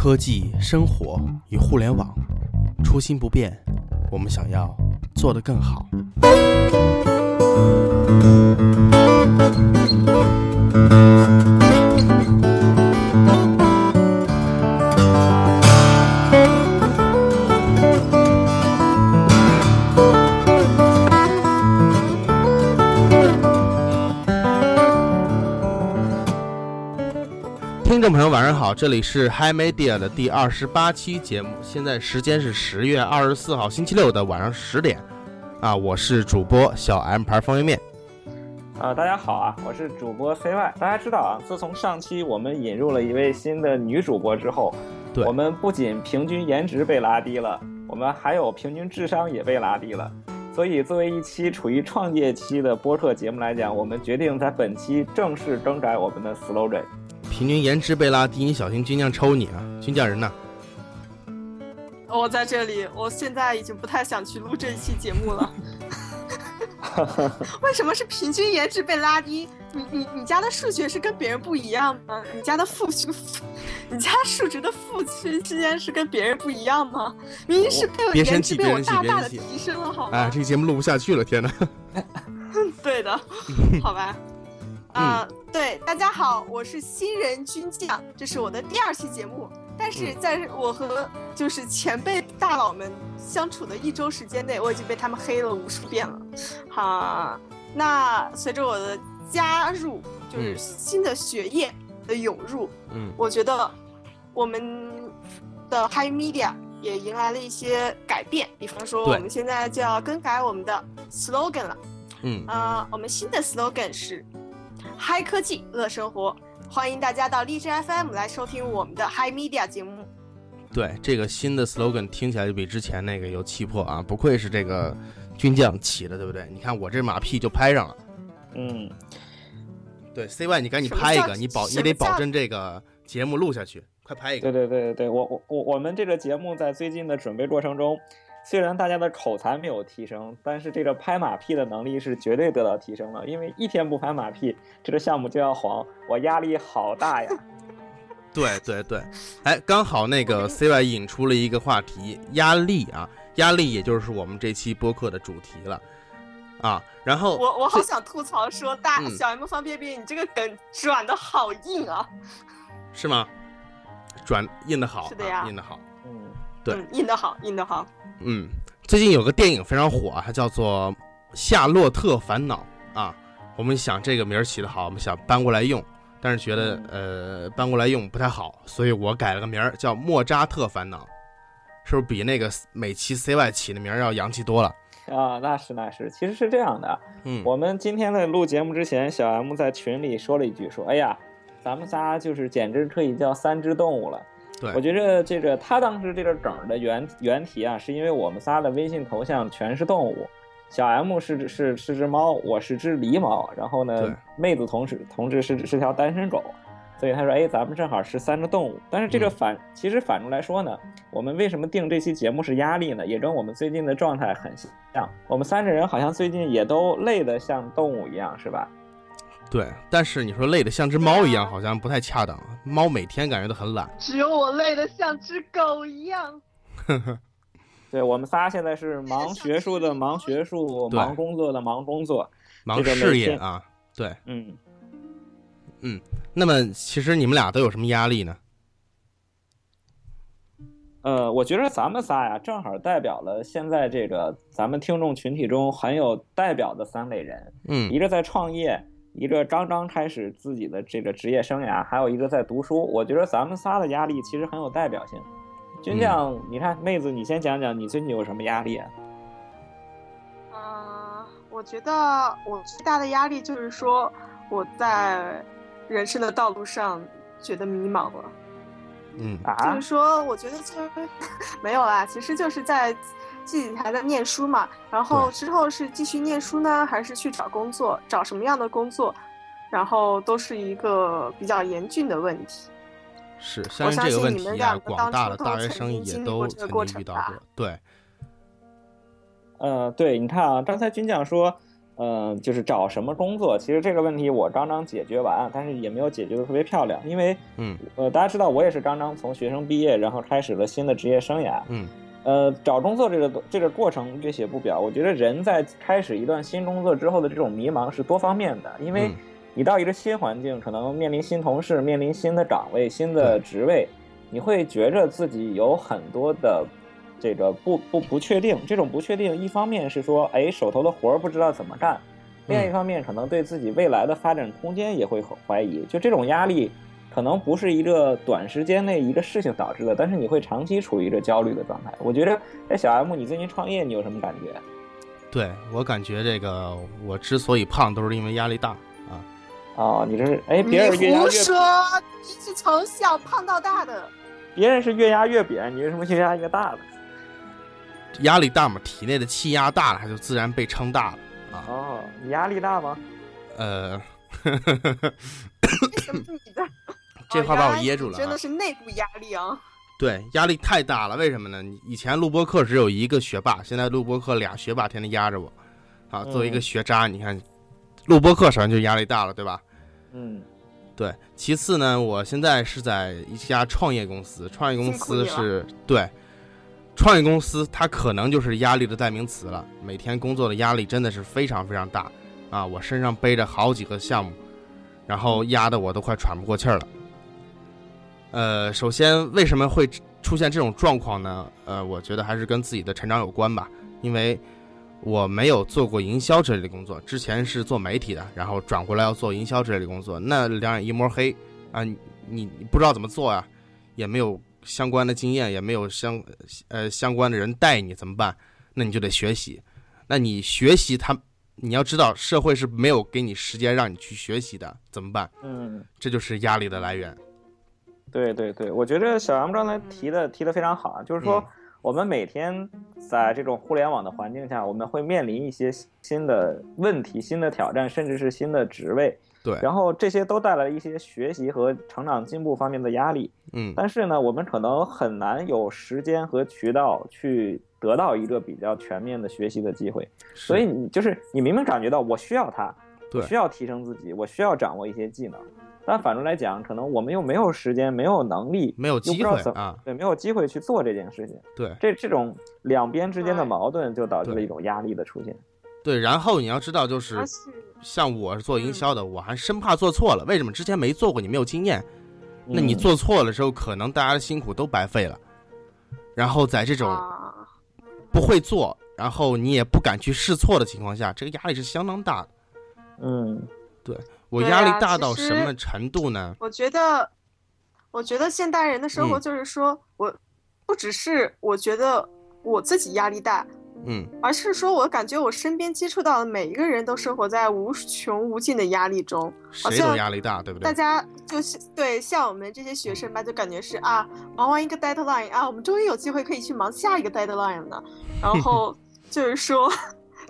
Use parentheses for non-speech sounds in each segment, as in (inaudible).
科技、生活与互联网，初心不变，我们想要做得更好。晚上好，这里是 Hi Media 的第二十八期节目，现在时间是十月二十四号星期六的晚上十点，啊，我是主播小 M 牌方便面。啊，大家好啊，我是主播 CY。大家知道啊，自从上期我们引入了一位新的女主播之后，对我们不仅平均颜值被拉低了，我们还有平均智商也被拉低了。所以，作为一期处于创业期的播客节目来讲，我们决定在本期正式更改我们的 slogan。平均颜值被拉低，你小心军将抽你啊！军将人呢？我在这里，我现在已经不太想去录这一期节目了。(laughs) 为什么是平均颜值被拉低？你你你家的数学是跟别人不一样吗？你家的负数，(laughs) 你家数值的负区之间是跟别人不一样吗？明明是被我颜值被我大大的提升了，好吗？哎，这个节目录不下去了，天哪！(laughs) 对的，好吧。啊、对，大家好，我是新人军将，这是我的第二期节目。但是在我和就是前辈大佬们相处的一周时间内，我已经被他们黑了无数遍了。哈，那随着我的加入，就是嗯新的血液的涌入，嗯我觉得我们的 High Media 也迎来了一些改变，比方说我们现在就要更改我们的 slogan 了。嗯，啊、我们新的 slogan 是“嗨科技乐生活”，欢迎大家到荔枝 FM 来收听我们的 Hi Media 节目。对，这个新的 slogan 听起来就比之前那个有气魄啊，不愧是这个军将起的，对不对？你看我这马屁就拍上了。嗯，对，CY 你赶紧拍一个，你保你得保证这个节目录下去，快拍一个。对对对对对，我我我我们这个节目在最近的准备过程中，虽然大家的口才没有提升，但是这个拍马屁的能力是绝对得到提升了。因为一天不拍马屁，这个项目就要黄，我压力好大呀。(laughs) 对对对，哎，刚好那个 CY 引出了一个话题，压力啊，压力也就是我们这期播客的主题了啊。然后我我好想吐槽说，大、嗯小 M 方便便，你这个梗转的好硬啊！是吗？转印的好，是的呀啊印的好。嗯，对嗯，硬的好，硬的好。嗯，最近有个电影非常火啊，它叫做《夏洛特烦恼》啊。我们想这个名儿起得好，我们想搬过来用，但是觉得呃搬过来用不太好，所以我改了个名儿叫《莫扎特烦恼》，是不是比那个美琪 CY 起的名儿要洋气多了？啊，那是那是，其实是这样的。嗯，我们今天在录节目之前，小 M 在群里说了一句，说：“哎呀，咱们仨就是简直可以叫三只动物了。”对我觉着这个他当时这个梗的原原题啊，是因为我们仨的微信头像全是动物，小 M 是只是是只猫，我是只狸猫，然后呢，妹子同志同志是是条单身狗，所以他说，哎，咱们正好是三个动物。但是这个嗯反、其实反过来说呢，我们为什么定这期节目是压力呢？也跟我们最近的状态很像，我们三个人好像最近也都累得像动物一样，是吧？对，但是你说累得像只猫一样，好像不太恰当。猫每天感觉都很懒。只有我累得像只狗一样。(laughs) 对我们仨现在是忙学术的忙学术，忙工作的忙工作。忙事业啊，对。嗯嗯，那么其实你们俩都有什么压力呢？呃，我觉得咱们仨呀，正好代表了现在这个咱们听众群体中很有代表的三类人，嗯一个在创业，一个刚刚开始自己的这个职业生涯，还有一个在读书。我觉得咱们仨的压力其实很有代表性。军将，你看妹子，你先讲讲你最近有什么压力啊？啊、我觉得我最大的压力就是说我在人生的道路上觉得迷茫了。嗯啊就啊是，说，我觉得就是 (laughs) 没有啦，其实就是在自己还在念书嘛，然后之后是继续念书呢，还是去找工作，找什么样的工作，然后都是一个比较严峻的问题。是，相信相这个问信你们题啊，两个当广大的大学生经经历也都过这个过曾经遇到程吧过。对，呃，对，你看啊，刚才军将说，嗯，就是找什么工作？其实这个问题我刚刚解决完，但是也没有解决的特别漂亮，因为，嗯，呃，大家知道我也是刚刚从学生毕业，然后开始了新的职业生涯，嗯，呃，找工作这个这个过程这写不表。我觉得人在开始一段新工作之后的这种迷茫是多方面的，因为你到一个新环境，可能面临新同事，面临新的岗位、新的职位，你会觉着自己有很多的。这个不不不确定，这种不确定，一方面是说，哎，手头的活儿不知道怎么干；另一方面，可能对自己未来的发展空间也会很怀疑。就这种压力，可能不是一个短时间内一个事情导致的，但是你会长期处于一个焦虑的状态。我觉得，哎，小 M，你最近创业，你有什么感觉？对我感觉，这个我之所以胖，都是因为压力大啊。哦，你这是哎，别人越压越说，你是从小胖到大的，别人是越压越扁，你为什么越压越大呢？压力大嘛，体内的气压大了，它就自然被撑大了啊。哦，你压力大吗？呃，(laughs) 你的这话把我噎住了，真的是内部压力啊。(laughs) 对，压力太大了。为什么呢？以前录播课只有一个学霸，现在录播课俩学霸天天压着我。啊，作为一个学渣，你看，录播课首先就压力大了，对吧？嗯，对。其次呢，我现在是在一家创业公司，创业公司是对。创业公司，它可能就是压力的代名词了。每天工作的压力真的是非常非常大，啊，我身上背着好几个项目，然后压得我都快喘不过气儿了。呃，首先为什么会出现这种状况呢？呃，我觉得还是跟自己的成长有关吧。因为我没有做过营销之类的工作，之前是做媒体的，然后转过来要做营销之类的工作，那两眼一摸黑啊，你你不知道怎么做呀，也没有。相关的经验也没有相，呃，相关的人带你怎么办？那你就得学习。那你学习，他你要知道，社会是没有给你时间让你去学习的，怎么办？嗯，这就是压力的来源。对对对，我觉得小杨刚才提的提的非常好啊，就是说我们每天在这种互联网的环境下，我们会面临一些新的问题、新的挑战，甚至是新的职位。对，然后这些都带来一些学习和成长进步方面的压力。嗯，但是呢，我们可能很难有时间和渠道去得到一个比较全面的学习的机会。所以你就是你明明感觉到我需要它，对，需要提升自己，我需要掌握一些技能，但反过来讲，可能我们又没有时间，没有能力，没有机会啊，对，没有机会去做这件事情。对，这这种两边之间的矛盾就导致了一种压力的出现。对，然后你要知道，就是像我是做营销的，我还生怕做错了。为什么之前没做过？你没有经验，那你做错了之后，可能大家的辛苦都白费了。然后在这种不会做，然后你也不敢去试错的情况下，这个压力是相当大的。嗯，对我压力大到什么程度呢？我觉得，我觉得现代人的生活就是说，我不只是我觉得我自己压力大。嗯，而是说，我感觉我身边接触到的每一个人都生活在无穷无尽的压力中，谁都压力大，对不对？大家就是对，像我们这些学生吧，就感觉是啊，忙完一个 deadline 啊，我们终于有机会可以去忙下一个 deadline 了。然后就是说，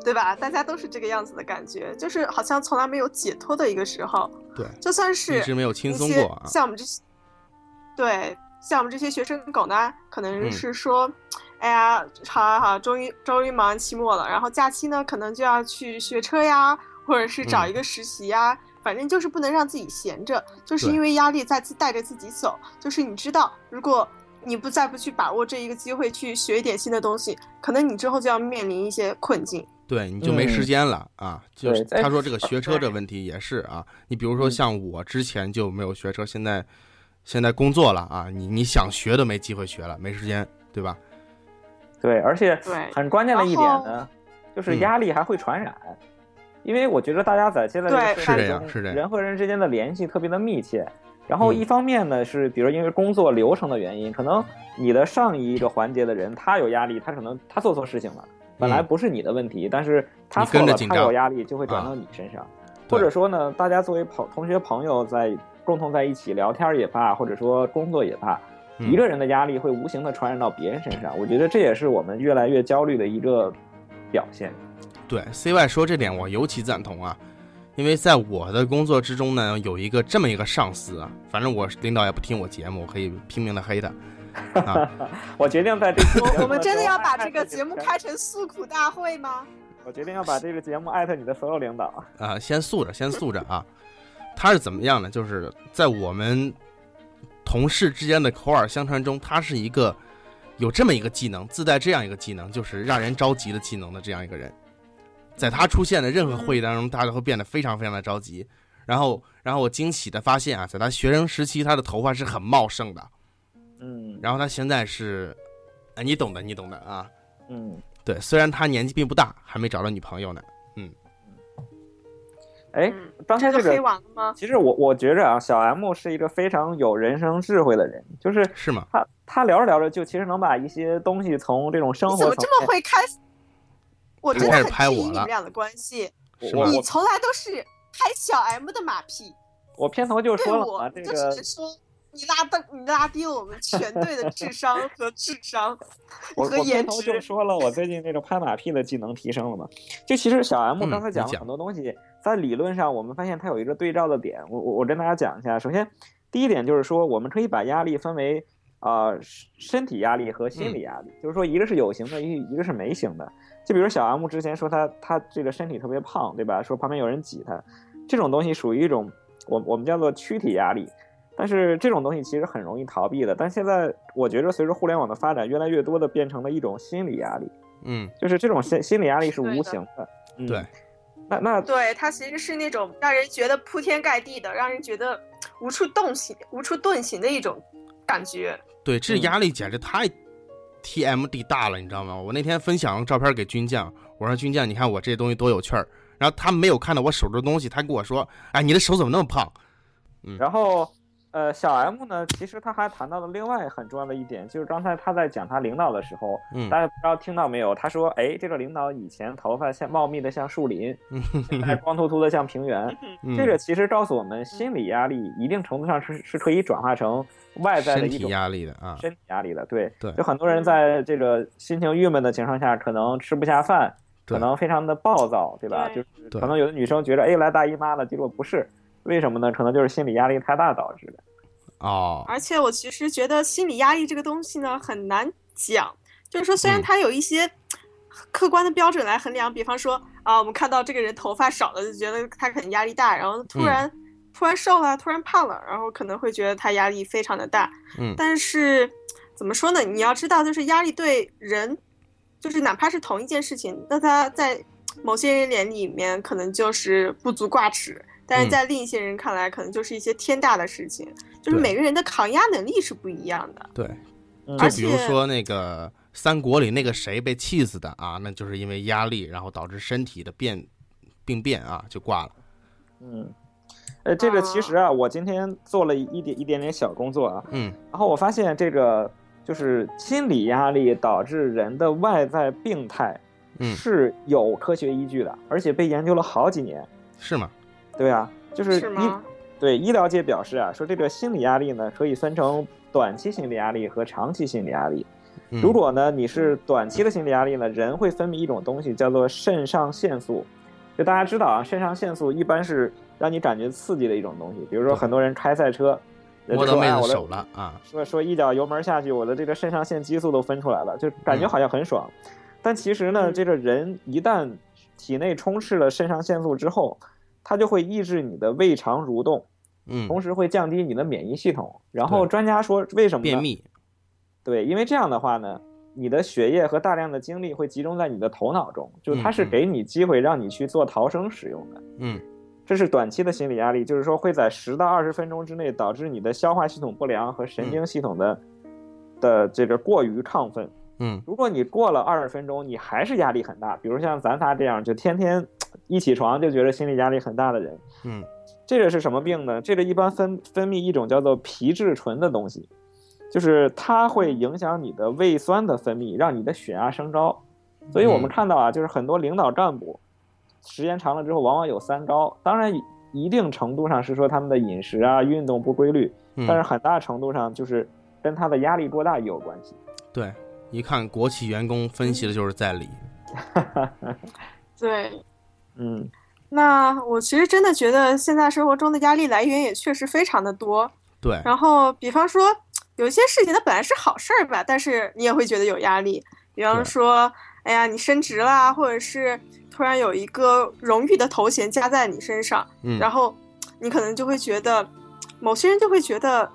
对吧？大家都是这个样子的感觉，就是好像从来没有解脱的一个时候。对，就算是一直没有轻松过。像我们这些，对，像我们这些学生狗呢，可能是说。哎呀，好好好，终于终于忙完期末了，然后假期呢，可能就要去学车呀，或者是找一个实习呀，反正就是不能让自己闲着，就是因为压力在带着自己走。就是你知道，如果你不再不去把握这一个机会去学一点新的东西，可能你之后就要面临一些困境。对，你就没时间了啊！就是他说这个学车这问题也是啊，你比如说像我之前就没有学车，现在现在工作了啊，你你想学都没机会学了，没时间，对吧？对，而且很关键的一点呢，就是压力还会传染，因为我觉得大家在现在是这样，是这样，人和人之间的联系特别的密切。然后一方面呢，是比如因为工作流程的原因，可能你的上一个环节的人他有压力，他可能他做错事情了，本来不是你的问题，但是他错了，他有压力就会转到你身上。或者说呢，大家作为朋同学朋友在共同在一起聊天也罢，或者说工作也罢。一个人的压力会无形的传染到别人身上，我觉得这也是我们越来越焦虑的一个表现。对，CY 说这点我尤其赞同啊，因为在我的工作之中呢，有一个这么一个上司啊，反正我领导也不听我节目，我可以拼命的黑他。(laughs) 我决定在这，我们真的要把这个节目开成诉苦大会吗？我决定要把这个节目艾特你的所有领导。啊，先诉着，先诉着啊。他是怎么样呢？就是在我们同事之间的口耳相传中，他是一个有这么一个技能，自带这样一个技能，就是让人着急的技能的这样一个人。在他出现的任何会议当中，大家会变得非常非常的着急。然后，然后我惊喜的发现啊，在他学生时期，他的头发是很茂盛的。嗯然后他现在是，哎，你懂的，你懂的啊。嗯，对，虽然他年纪并不大，还没找到女朋友呢。嗯哎，嗯刚才这个黑完了吗？其实我我觉着啊，小 M 是一个非常有人生智慧的人，就是是吗？他他聊着聊着就其实能把一些东西从这种生活怎么这么会开？我真的很拍我了质疑你们俩的关系。你从来都是拍小 M 的马屁，我片头就对说了嘛，我就这个是说你拉低你拉低了我们全队的智商和智商 (laughs) 我和颜值我片头就。说了，我最近这个拍马屁的技能提升了嘛。就其实小 M 嗯刚才讲了很多东西，在理论上我们发现它有一个对照的点。我我我跟大家讲一下，首先第一点就是说，我们可以把压力分为啊、呃身身体压力和心理压力，就是说一个是有形的，一一个是没形的。就比如小 M 之前说他他这个身体特别胖，对吧？说旁边有人挤他，这种东西属于一种我我们叫做躯体压力。但是这种东西其实很容易逃避的，但现在我觉得随着互联网的发展，越来越多的变成了一种心理压力，嗯，就是这种心心理压力是无形的。嗯、对，那那对，它其实是那种让人觉得铺天盖地的，让人觉得无处动形、无处遁形的一种感觉。对，这嗯压力简直太 TMD 大了，你知道吗？我那天分享照片给军将，我说军将，你看我这东西多有趣儿。然后他没有看到我手中的东西，他跟我说：“哎，你的手怎么那么胖嗯然后，呃，小 M 呢，其实他还谈到了另外很重要的一点，就是刚才他在讲他领导的时候，？”嗯大家不知道听到没有？他说，哎，这个领导以前头发像茂密的像树林，现在光秃秃的像平原。嗯，这个其实告诉我们，心理压力一定程度上是是可以转化成外在的一种压力的啊，身体压力的。对，对有很多人在这个心情郁闷的情况下，可能吃不下饭，可能非常的暴躁，对吧？对就是可能有的女生觉得，哎，来大姨妈了，结果不是，为什么呢？可能就是心理压力太大导致的。哦，而且我其实觉得心理压力这个东西呢很难讲，就是说虽然嗯它有一些客观的标准来衡量，比方说啊，我们看到这个人头发少了，就觉得他可能压力大，然后突嗯然、突然瘦了，突然胖了，然后可能会觉得他压力非常的大。嗯但是怎么说呢？你要知道，就是压力对人，就是哪怕是同一件事情，那他在某些人眼里面可能就是不足挂齿，但是嗯在另一些人看来，可能就是一些天大的事情。就是每个人的抗压能力是不一样的。对，就比如说那个三国里那个谁被气死的啊，那就是因为压力，然后导致身体的变病变啊，就挂了。嗯，呃，这个其实啊，我今天做了一点一点点小工作啊，嗯然后我发现这个就是心理压力导致人的外在病态嗯，是有科学依据的，而且被研究了好几年。是吗？对啊，就是医是？对医疗界表示啊，说这个心理压力呢可以分成短期心理压力和长期心理压力。嗯如果呢你是短期的心理压力呢，人会分泌一种东西叫做肾上腺素。就大家知道啊，肾上腺素一般是让你感觉刺激的一种东西。比如说很多人开赛车，人摸到妹子手了啊，说说一脚油门下去，我的这个肾上腺激素都分出来了，就感觉好像很爽。但其实呢，嗯这个人一旦体内充斥了肾上腺素之后，它就会抑制你的胃肠蠕动，嗯，同时会降低你的免疫系统。然后专家说，为什么呢？便秘，对，因为这样的话呢，你的血液和大量的精力会集中在你的头脑中，就它是给你机会让你去做逃生使用的。嗯这是短期的心理压力，就是说会在十到二十分钟之内导致你的消化系统不良和神经系统的、的这个过于亢奋。嗯如果你过了二十分钟，你还是压力很大，比如像咱仨这样，就天天一起床就觉得心理压力很大的人，嗯这个是什么病呢？这个一般分分泌一种叫做皮质醇的东西，就是它会影响你的胃酸的分泌，让你的血压升高。所以我们嗯看到啊，就是很多领导干部，时间长了之后，往往有三高。当然，一定程度上是说他们的饮食啊、运动不规律，但是嗯，很大程度上就是跟他的压力过大也有关系。对，一看国企员工分析的就是在理。(laughs) 对。嗯。那我其实真的觉得现在生活中的压力来源也确实非常的多。对，然后，比方说，有一些事情它本来是好事儿吧，但是你也会觉得有压力。比方说，哎呀，你升职啦，或者是突突然有一个荣誉的头衔加在你身上，嗯，然后你可能就会觉得，某些人就会觉得，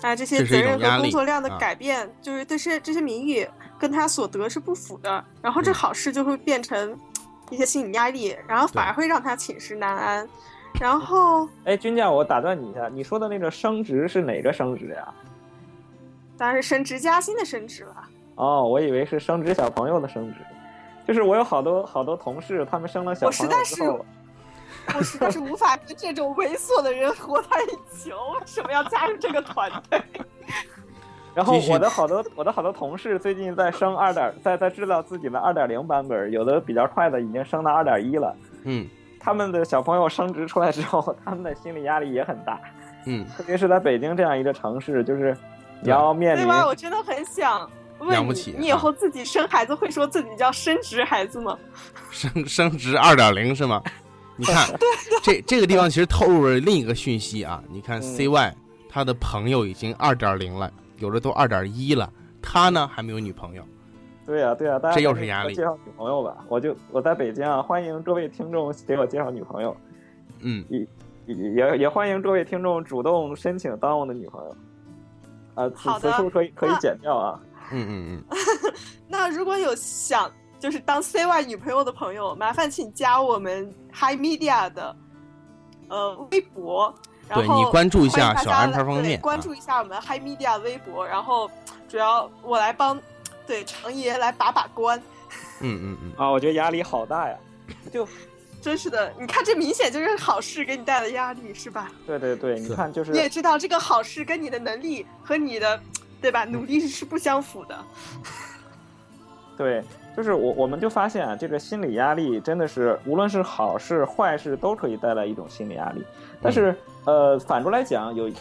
哎，这些责任和工作量的啊。改变，就是这些这些名誉跟他所得是不符的，然后这嗯。好事就会变成一些心理压力，然后反而会让他寝食难安。然后，哎，君将，我打断你一下，你说的那个升职是哪个升职呀？当然是升职加薪的升职了。哦，我以为是升职小朋友的升职，就是我有好多好多同事，他们生了小我实朋友在是之后，我实在是无法跟这种猥琐的人活在一起，我为什么要加入这个团队？然后我的好多我的好多同事最近在升二点，在在制造自己的二点零版本，有的比较快的已经升到二点一了。嗯他们的小朋友升职出来之后，(laughs) 他们的心理压力也很大，嗯，特别是在北京这样一个城市，就是你要面临对吧？我真的很想问你养不起，你以后自己生孩子会说自己叫升职孩子吗？升升职二点零是吗？你看，(laughs) 这这个地方其实透露了另一个讯息啊。你看嗯 CY 他的朋友已经二点零了，有的都二点一了，他呢还没有女朋友。对呀、对呀、大家这又是压力介绍女朋友吧，我就我在北京啊，欢迎各位听众给我介绍女朋友，嗯，也也也欢迎各位听众主动申请当我的女朋友。啊，此好的此处可以可以剪掉啊。嗯嗯嗯，(laughs) 那如果有想就是当 CY 女朋友的朋友，麻烦请加我们 Hi Media 的呃微博，对你关注一下小安大家来对盘方面啊关注一下我们 Hi Media 微博，然后主要我来帮对长爷来把把关。嗯嗯嗯，啊，我觉得压力好大呀。(laughs) 就真是的，你看这明显就是好事给你带来的压力，是吧？对对对，你看就是你也知道这个好事跟你的能力和你的对吧努力是不相符的。对，就是我我们就发现啊，这个心理压力真的是无论是好事坏事都可以带来一种心理压力。但是呃，反过来讲，有一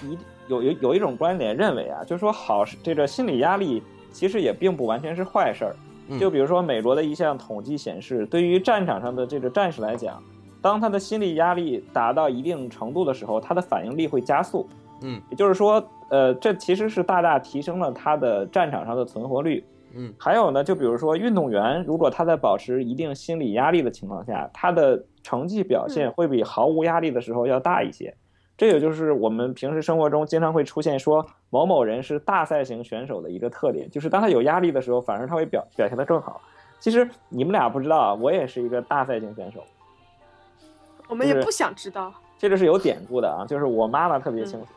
有有有一种观点认为啊，就是说好事这个心理压力其实也并不完全是坏事儿。嗯就比如说美国的一项统计显示，对于战场上的这个战士来讲，当他的心理压力达到一定程度的时候，他的反应力会加速。嗯也就是说，呃，这其实是大大提升了他的战场上的存活率。嗯还有呢，就比如说运动员，如果他在保持一定心理压力的情况下，他的成绩表现会比毫无压力的时候要大一些。这也就是我们平时生活中经常会出现说某某人是大赛型选手的一个特点，就是当他有压力的时候，反而他会表表现得更好。其实你们俩不知道啊，我也是一个大赛型选手，我们也不想知道。这个是有典故的啊，就是我妈妈特别清楚，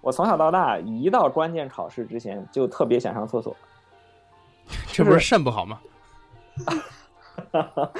我从小到大一到关键考试之前就特别想上厕所。(laughs) 这不是肾不好吗？(laughs)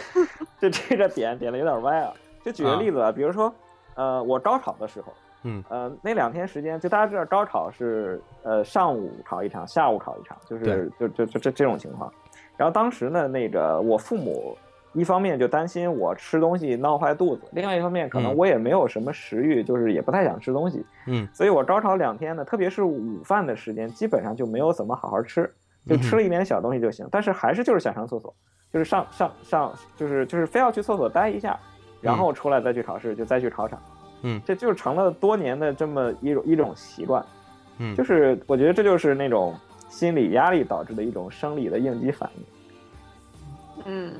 就这个点点的有点歪啊。就举个例子啊，比如说，呃，我高考的时候，嗯，呃，那两天时间，就大家知道高考是呃上午考一场，下午考一场，就是就就就这这种情况。然后当时呢，那个我父母一方面就担心我吃东西闹坏肚子，另外一方面可能嗯我也没有什么食欲，就是也不太想吃东西。嗯，所以我高考两天呢，特别是午饭的时间，基本上就没有怎么好好吃，就吃了一点小东西就行。但是还是就是想上厕所，就是上上上，就是就是非要去厕所待一下，然后出来再去考试，就再去考场。嗯这就成了多年的这么一种一种习惯。嗯就是我觉得这就是那种心理压力导致的一种生理的应激反应。嗯，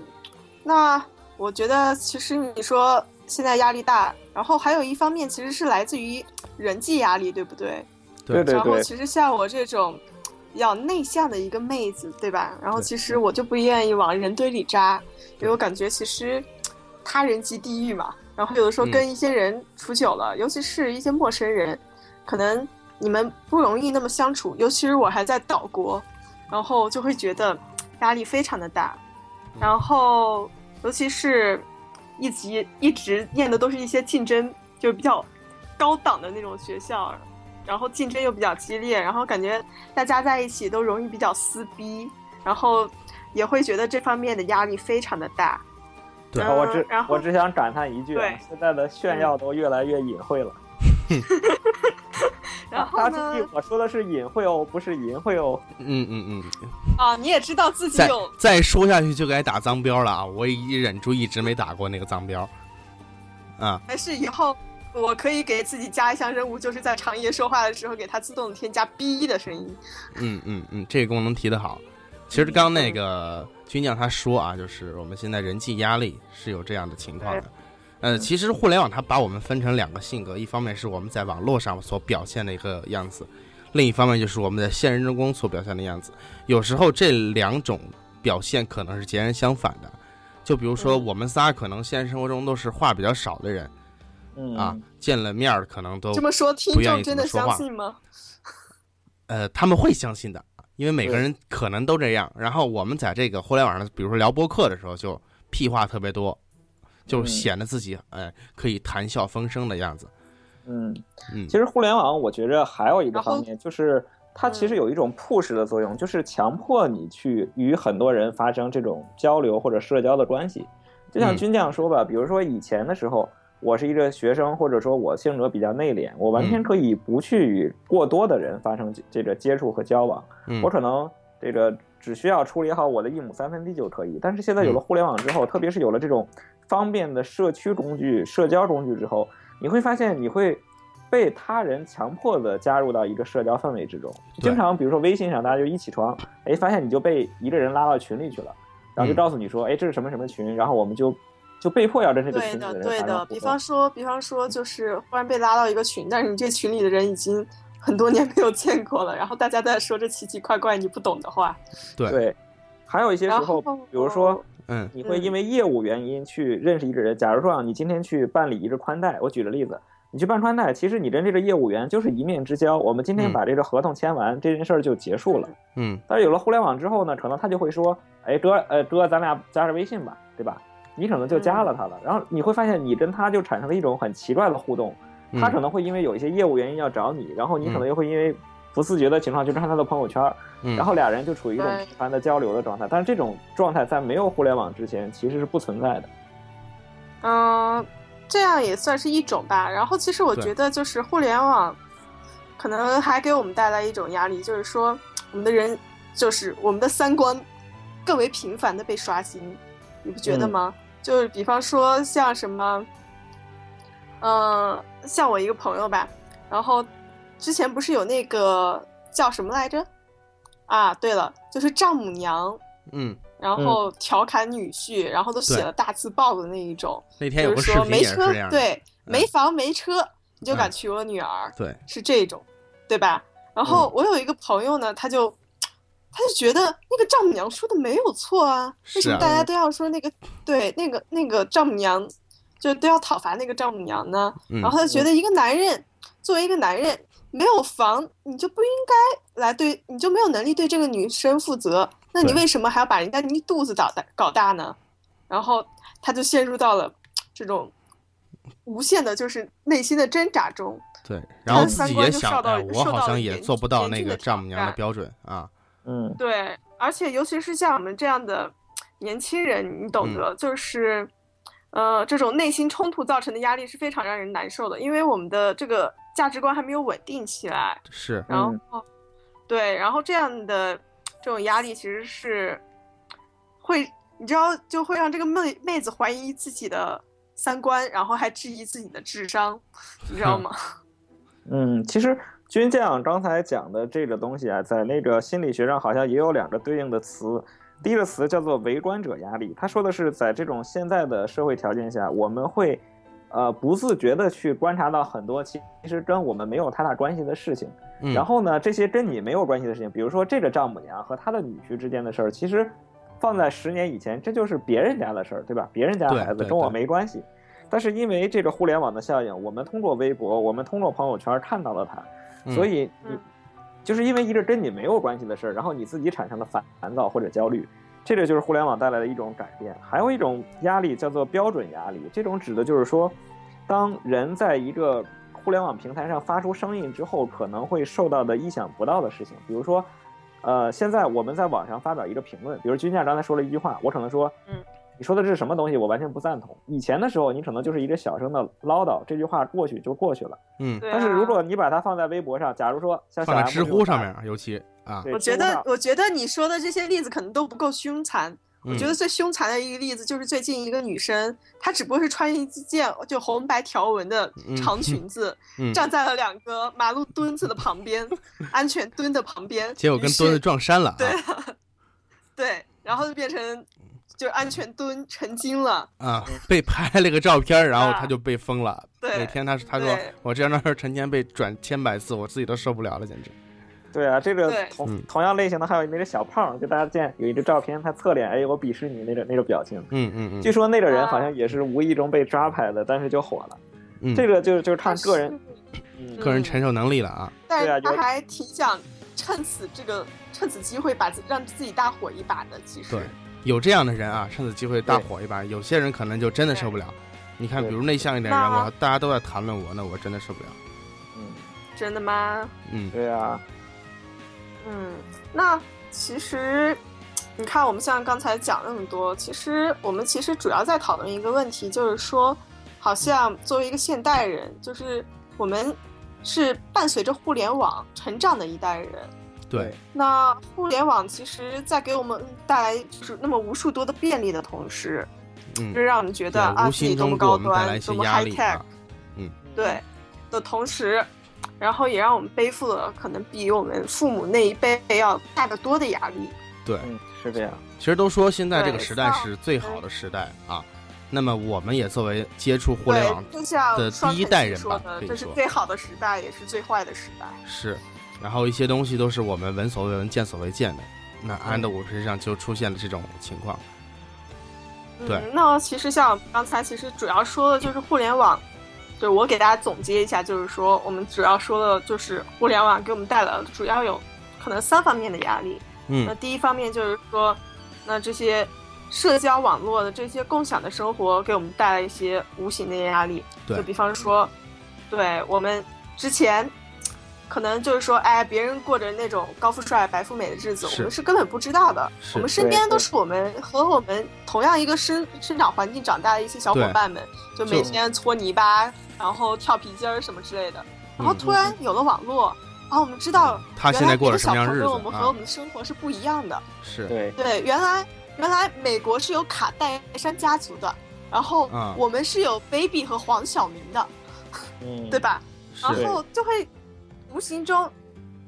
那我觉得其实你说现在压力大，然后还有一方面其实是来自于人际压力，对不对？对对对，然后其实像我这种比较内向的一个妹子，对吧？然后其实我就不愿意往人堆里扎，因为我感觉其实他人即地狱嘛。然后有的时候嗯跟一些人处久了，尤其是一些陌生人，可能你们不容易那么相处。尤其是我还在岛国，然后就会觉得压力非常的大。然后尤其是一级一直念的都是一些竞争就比较高档的那种学校，然后竞争又比较激烈，然后感觉大家在一起都容易比较撕逼，然后也会觉得这方面的压力非常的大。对啊我只然我只想感叹一句啊对，现在的炫耀都越来越隐晦了。(laughs) 然后大家呢注意，，我说的是隐晦哦，不是淫秽哦。嗯嗯嗯，啊，你也知道自己再有再说下去就该打脏标了啊！我已忍住一直没打过那个脏标。啊，还是以后我可以给自己加一项任务，就是在长夜说话的时候给它自动添加 B 的声音。嗯嗯嗯，这个功能提得好。其实刚那个军将他说啊，就是我们现在人际压力是有这样的情况的。呃，其实互联网它把我们分成两个性格，一方面是我们在网络上所表现的一个样子，另一方面就是我们在现实中所表现的样子。有时候这两种表现可能是截然相反的。就比如说我们仨可能现实生活中都是话比较少的人，嗯啊，见了面儿可能都这么说，听不愿意众真的相信吗？呃，他们会相信的，因为每个人可能都这样。然后我们在这个互联网上，比如说聊播客的时候，就屁话特别多，就嗯显得自己哎可以谈笑风生的样子。嗯，嗯其实互联网我觉着还有一个方面，就是它其实有一种 push 的作用，就是强迫你去与很多人发生这种交流或者社交的关系。就像嗯军将说吧，比如说以前的时候，我是一个学生，或者说我性格比较内敛，我完嗯。全可以不去与过多的人发生这这个接触和交往，嗯。我可能这个只需要处理好我的一亩三分地就可以。但是现在有了嗯。互联网之后，特别是有了这种方便的社区工具、社交工具之后，你会发现你会被他人强迫的加入到一个社交氛围之中。经常比如说微信上大家就一起床，哎，发现你就被一个人拉到群里去了，然后就嗯。告诉你说，哎，这是什么什么群，然后我们就就被迫要跟这个对的，群里人对的。对的比方说，比方说，就是忽然被拉到一个群，但是你这群里的人已经很多年没有见过了，然后大家在说这奇奇怪怪你不懂的话，对，对，还有一些时候，比如说。嗯你会因为业务原因去认识一个人。假如说啊，你今天去办理一个宽带，我举个例子，你去办宽带，其实你跟这个业务员就是一面之交。我们今天嗯把这个合同签完，这件事儿就结束了。嗯但是有了互联网之后呢，可能他就会说，哎哥，呃哥，咱俩加个微信吧，对吧？你可能就加了他了，然后你会发现你跟他就产生了一种很奇怪的互动。他可嗯能会因为有一些业务原因要找你，然后你可能嗯又会因为不自觉的情况去看他的朋友圈，嗯，然后俩人就处于一种频繁的交流的状态，但是这种状态在没有互联网之前其实是不存在的。嗯，这样也算是一种吧。然后其实我觉得就是互联网，可能还给我们带来一种压力，就是说我们的人就是我们的三观更为频繁的被刷新，你不觉得嗯吗？就是比方说像什么，嗯、像我一个朋友吧，然后之前不是有那个叫什么来着？啊，对了，就是丈母娘。嗯，然后调侃女婿，然后都写了大字报的那一种，那天有就是个视频也是说没车。对，嗯没房没车，你就敢嗯娶我女儿，对，是这种，对吧？然后嗯我有一个朋友呢，他就他就觉得那个丈母娘说的没有错啊，为什么大家都要说那个对那个那个丈母娘，就都要讨伐那个丈母娘呢？嗯然后他就觉得一个男人作为一个男人没有房，你就不应该来对，你就没有能力对这个女生负责，那你为什么还要把人家一肚子搞大搞大呢？然后他就陷入到了这种无限的，就是内心的挣扎中。对，然后三观自己也想，就受到哎，我受好像也做不到那个丈母娘的标准啊。嗯。对，而且尤其是像我们这样的年轻人，你懂嗯。得，就是，呃，这种内心冲突造成的压力是非常让人难受的，因为我们的这个价值观还没有稳定起来，是，然后，嗯对，然后这样的这种压力其实是会，你知道，就会让这个妹妹子怀疑自己的三观，然后还质疑自己的智商，你知道吗？(laughs) 嗯，其实军将刚才讲的这个东西啊，在那个心理学上好像也有两个对应的词。第一个词叫做围观者压力，他说的是在这种现在的社会条件下，我们会，呃，不自觉的去观察到很多其实跟我们没有太大关系的事情。嗯，然后呢，这些跟你没有关系的事情，比如说这个丈母娘和她的女婿之间的事儿，其实放在十年以前，这就是别人家的事儿，对吧？别人家孩子跟我没关系。但是因为这个互联网的效应，我们通过微博，我们通过朋友圈看到了他，嗯所以你嗯就是因为一个跟你没有关系的事儿，然后你自己产生了烦烦躁或者焦虑，这个就是互联网带来的一种改变。还有一种压力叫做标准压力，这种指的就是说，当人在一个互联网平台上发出声音之后，可能会受到的意想不到的事情，比如说，呃，现在我们在网上发表一个评论，比如君夏刚才说了一句话，我可能说，嗯，你说的这是什么东西？我完全不赞同。以前的时候，你可能就是一个小声的唠叨，这句话过去就过去了。嗯，但是如果你把它放在微博上，假如说像在知乎上面，尤其啊，我觉得我觉得你说的这些例子可能都不够凶残。我觉嗯得最凶残的一个例子就是最近一个女生，她只不过是穿一件就红白条纹的嗯长裙子，嗯，(laughs) 站在了两个马路墩子的旁边，(laughs) 安全墩的旁边，结果跟墩子撞衫了啊。对对，然后就变成就安全蹲成精了。啊，被拍了个照片，然后啊他就被封了。对每天他他说我这张照片成天被转千百次，我自己都受不了了，简直。对啊，这个同嗯同样类型的还有那个小胖，就大家见有一个照片，他侧脸，哎，我鄙视你那种那种表情。嗯嗯嗯，据说那个人啊好像也是无意中被抓拍的，但是就火了。嗯这个就就是看个人，嗯，个人承受能力了啊。但对啊他还挺想趁此这个趁此机会把自让自己大火一把的。其实对，有这样的人啊，趁此机会大火一把。有些人可能就真的受不了。你看，比如内向一点人，我大家都在谈论我，那我真的受不了。嗯，真的吗？嗯对啊，嗯，那其实你看，我们像刚才讲那么多，其实我们其实主要在讨论一个问题，就是说，好像作为一个现代人，就是我们是伴随着互联网成长的一代人。对，那互联网其实，在给我们带来就是那么无数多的便利的同时，嗯就，让我们觉得啊多么中给我高端，们带来一些多么 high tech，嗯。对的同时，然后也让我们背负了可能比我们父母那一辈要大得多的压力。对，嗯，是这样。其实都说现在这个时代是最好的时代啊。那么我们也作为接触互联网的第一代人说的，吧这是最好的时代，也是最坏的时代。是，然后一些东西都是我们闻所未闻、见所未见的。那安嗯德伍身上就出现了这种情况。对嗯，那其实像刚才其实主要说的就是互联网，对我给大家总结一下，就是说我们主要说的就是互联网给我们带来的主要有可能三方面的压力。嗯那嗯第一方面就是说，那这些社交网络的这些共享的生活给我们带来一些无形的压力。对就比方说，对我们之前可能就是说，哎，别人过着那种高富帅、白富美的日子，我们是根本不知道的。我们身边都是我们和我们同样一个生生长环境长大的一些小伙伴们，就每天搓泥巴，然后跳皮筋儿什么之类的。然后嗯突然有了网络，然后我们知道他原来别的现在过了什么小朋友样日子啊我们和我们的生活是不一样的。是，对，对，原来原来美国是有卡戴珊家族的，然后啊我们是有 Baby 和黄晓明的，嗯，对？吧？然，后就会无形中，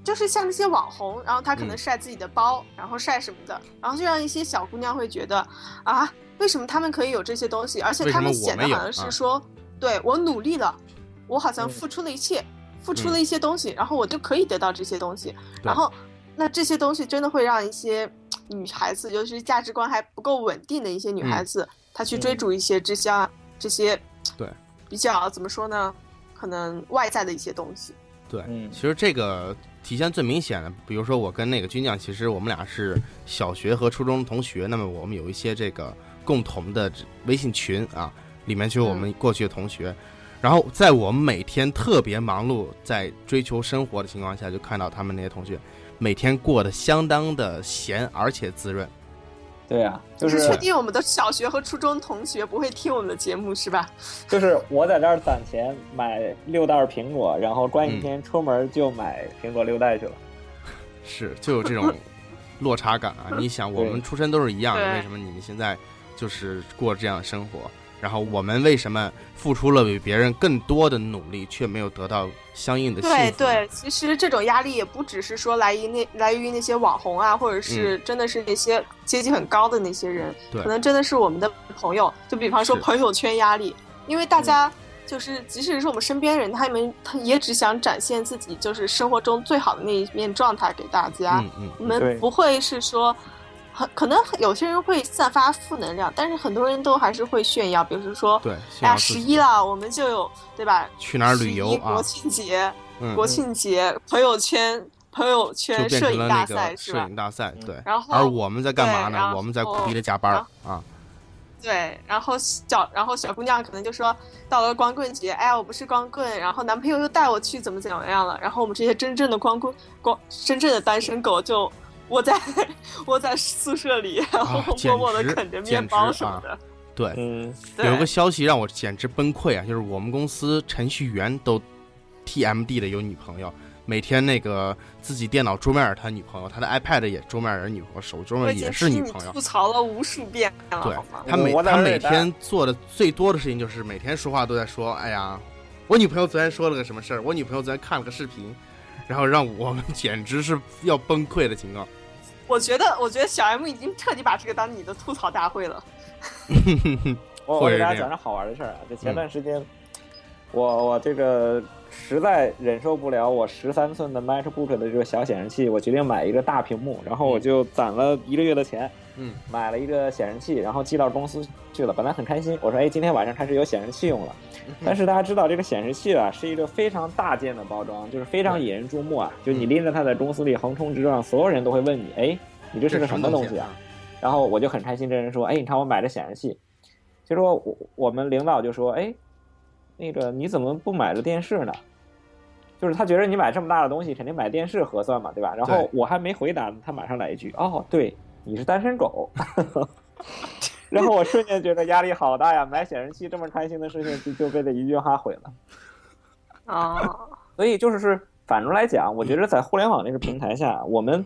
就是像那些网红，然后他可能嗯。晒自己的包，然后晒什么的，然后就让一些小姑娘会觉得啊，为什么他们可以有这些东西，而且他们显得好像啊是说，对我努力了，我好像嗯付出了一切，付出嗯。了一些东西，然后我就可以得到这些东西，对。然后那这些东西真的会让一些女孩子，尤其是价值观还不够稳定的一些女孩嗯。子，她去追嗯。逐一些这些这些对。比较怎么说呢？可能外在的一些东西。对，嗯其实这个体现最明显的，比如说我跟那个军将，其实我们俩是小学和初中同学，那么我们有一些这个共同的微信群啊，里面就有我们过去的同学。然后在我们每天特别忙碌，在追求生活的情况下，就看到他们那些同学每天过得相当的闲，而且滋润。对啊，就就是确定我们的小学和初中同学不会听我们的节目是吧？就是我在这儿攒钱买六袋苹果，然后关嗯一天出门就买苹果六袋去了。是，就有这种落差感啊！(laughs) 你想，我们出身都是一样的，为什么你们现在就是过这样的生活？然后我们为什么付出了比别人更多的努力，却没有得到相应的幸福？对对，其实这种压力也不只是说来于那来于那些网红啊，或者是真的是那些阶级很高的那些人，嗯可能真的是我们的朋友，就比方说朋友圈压力，因为大家就是即使是我们身边人，他们他也只想展现自己就是生活中最好的那一面状态给大家，嗯嗯我们不会是说。很可能有些人会散发负能量，但是很多人都还是会炫耀，比如说，对，哎呀，十一了，我们就有对吧？去哪儿旅游十一国啊？庆节，嗯，国庆节朋友圈朋友圈摄影大赛是吧？摄影大赛，嗯对。然后而我们在干嘛呢？我们在苦逼的加班啊！对，然后小然后小姑娘可能就说到了光棍节，哎呀，我不是光棍，然后男朋友又带我去怎么怎么样了，然后我们这些真正的光棍光真正的单身狗就窝在我在宿舍里，然后默默的啃着面包直啊什么的。对，嗯，对有一个消息让我简直崩溃啊！就是我们公司程序员都 TMD 的有女朋友，每天那个自己电脑桌面儿他女朋友，他的 iPad 也桌面儿有女朋友，手桌我已经面也是女朋友吐。槽了无数遍了，对？他每他每天做的最多的事情就是每天说话都在说，哎呀，我女朋友昨天说了个什么事儿，我女朋友昨天看了个视频，然后让我们 (laughs) 简直是要崩溃的情况。我觉得，我觉得小 M 已经彻底把这个当你的吐槽大会了。(laughs) 我我给大家讲个好玩的事儿啊，就前段时间，我我这个实在忍受不了我十三寸的 MacBook 的这个小显示器，我决定买一个大屏幕，然后我就攒了一个月的钱，嗯，买了一个显示器，然后寄到公司去了。本来很开心，我说哎，今天晚上开始有显示器用了。但是大家知道这个显示器啊，是一个非常大件的包装，就是非常引人注目啊。就你拎着它在公司里横冲直撞，所有人都会问你，哎，你这是个什么东西啊？然后我就很开心，这人说，哎，你看我买的显示器。就说我我们领导就说，哎，那个你怎么不买个电视呢？就是他觉得你买这么大的东西，肯定买电视合算嘛，对吧？然后我还没回答，他马上来一句，哦，对，你是单身狗。(laughs) 然后我瞬间觉得压力好大呀！买显示器这么开心的事情，就就被这一句话毁了。啊，所以就是是反着来讲，我觉得在互联网这个平台下，我们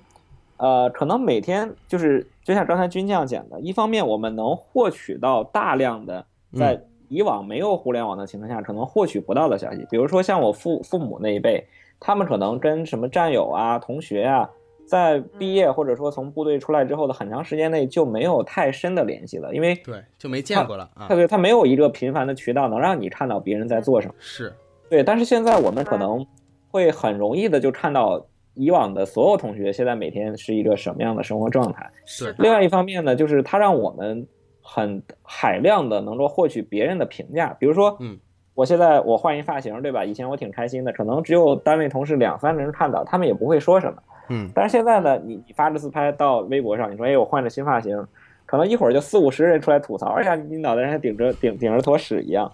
呃可能每天就是就像刚才军将讲的，一方面我们能获取到大量的在以往没有互联网的情况下可能获取不到的消息，比如说像我父父母那一辈，他们可能跟什么战友啊、同学啊。在毕业或者说从部队出来之后的很长时间内就没有太深的联系了，因为对就没见过了啊。对，他没有一个频繁的渠道能让你看到别人在做什么。是对，但是现在我们可能会很容易的就看到以往的所有同学现在每天是一个什么样的生活状态。是。另外一方面呢，就是它让我们很海量的能够获取别人的评价，比如说，嗯，我现在我换一发型，对吧？以前我挺开心的，可能只有单位同事两三个人看到，他们也不会说什么。嗯，但是现在呢，你你发着自拍到微博上，你说哎，我换了新发型，可能一会儿就四五十人出来吐槽，而且你脑袋上还顶着顶顶着坨屎一样。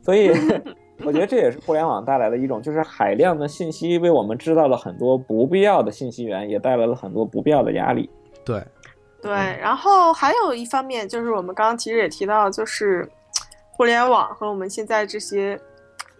所以 (laughs) 我觉得这也是互联网带来的一种，就是海量的信息为我们制造了很多不必要的信息源，也带来了很多不必要的压力。对，对。然后还有一方面就是我们刚刚其实也提到，就是互联网和我们现在这些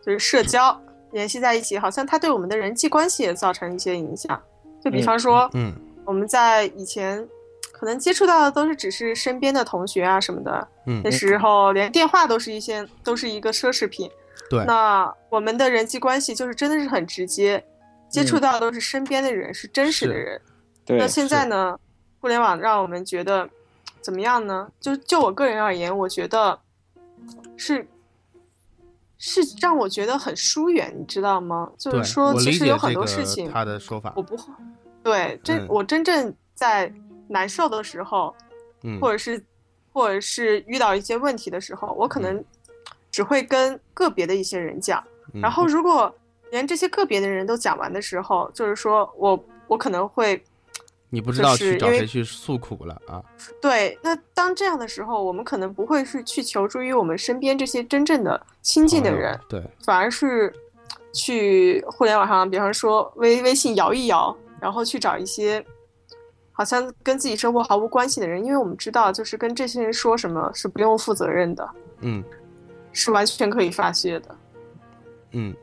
就是社交联系在一起，好像它对我们的人际关系也造成一些影响。就比方说，嗯，我们在以前可能接触到的都是只是身边的同学啊什么的，嗯，那时候连电话都是一些都是一个奢侈品。对，那我们的人际关系就是真的是很直接，接触到的都是身边的人，是真实的人。对，那现在呢，互联网让我们觉得怎么样呢？就就我个人而言，我觉得是。是让我觉得很疏远，你知道吗？就是说，其实有很多事情，他的说法，我不会。对，真我真正在难受的时候，嗯，或者是或者是遇到一些问题的时候，我可能只会跟个别的一些人讲。然后，如果连这些个别的人都讲完的时候，就是说我我可能会。你不知道去找谁去诉苦了啊？对，那当这样的时候，我们可能不会是去求助于我们身边这些真正的亲近的人，对，反而是去互联网上，比方说微微信摇一摇，然后去找一些好像跟自己生活毫无关系的人，因为我们知道，就是跟这些人说什么是不用负责任的，嗯，是完全可以发泄的，嗯，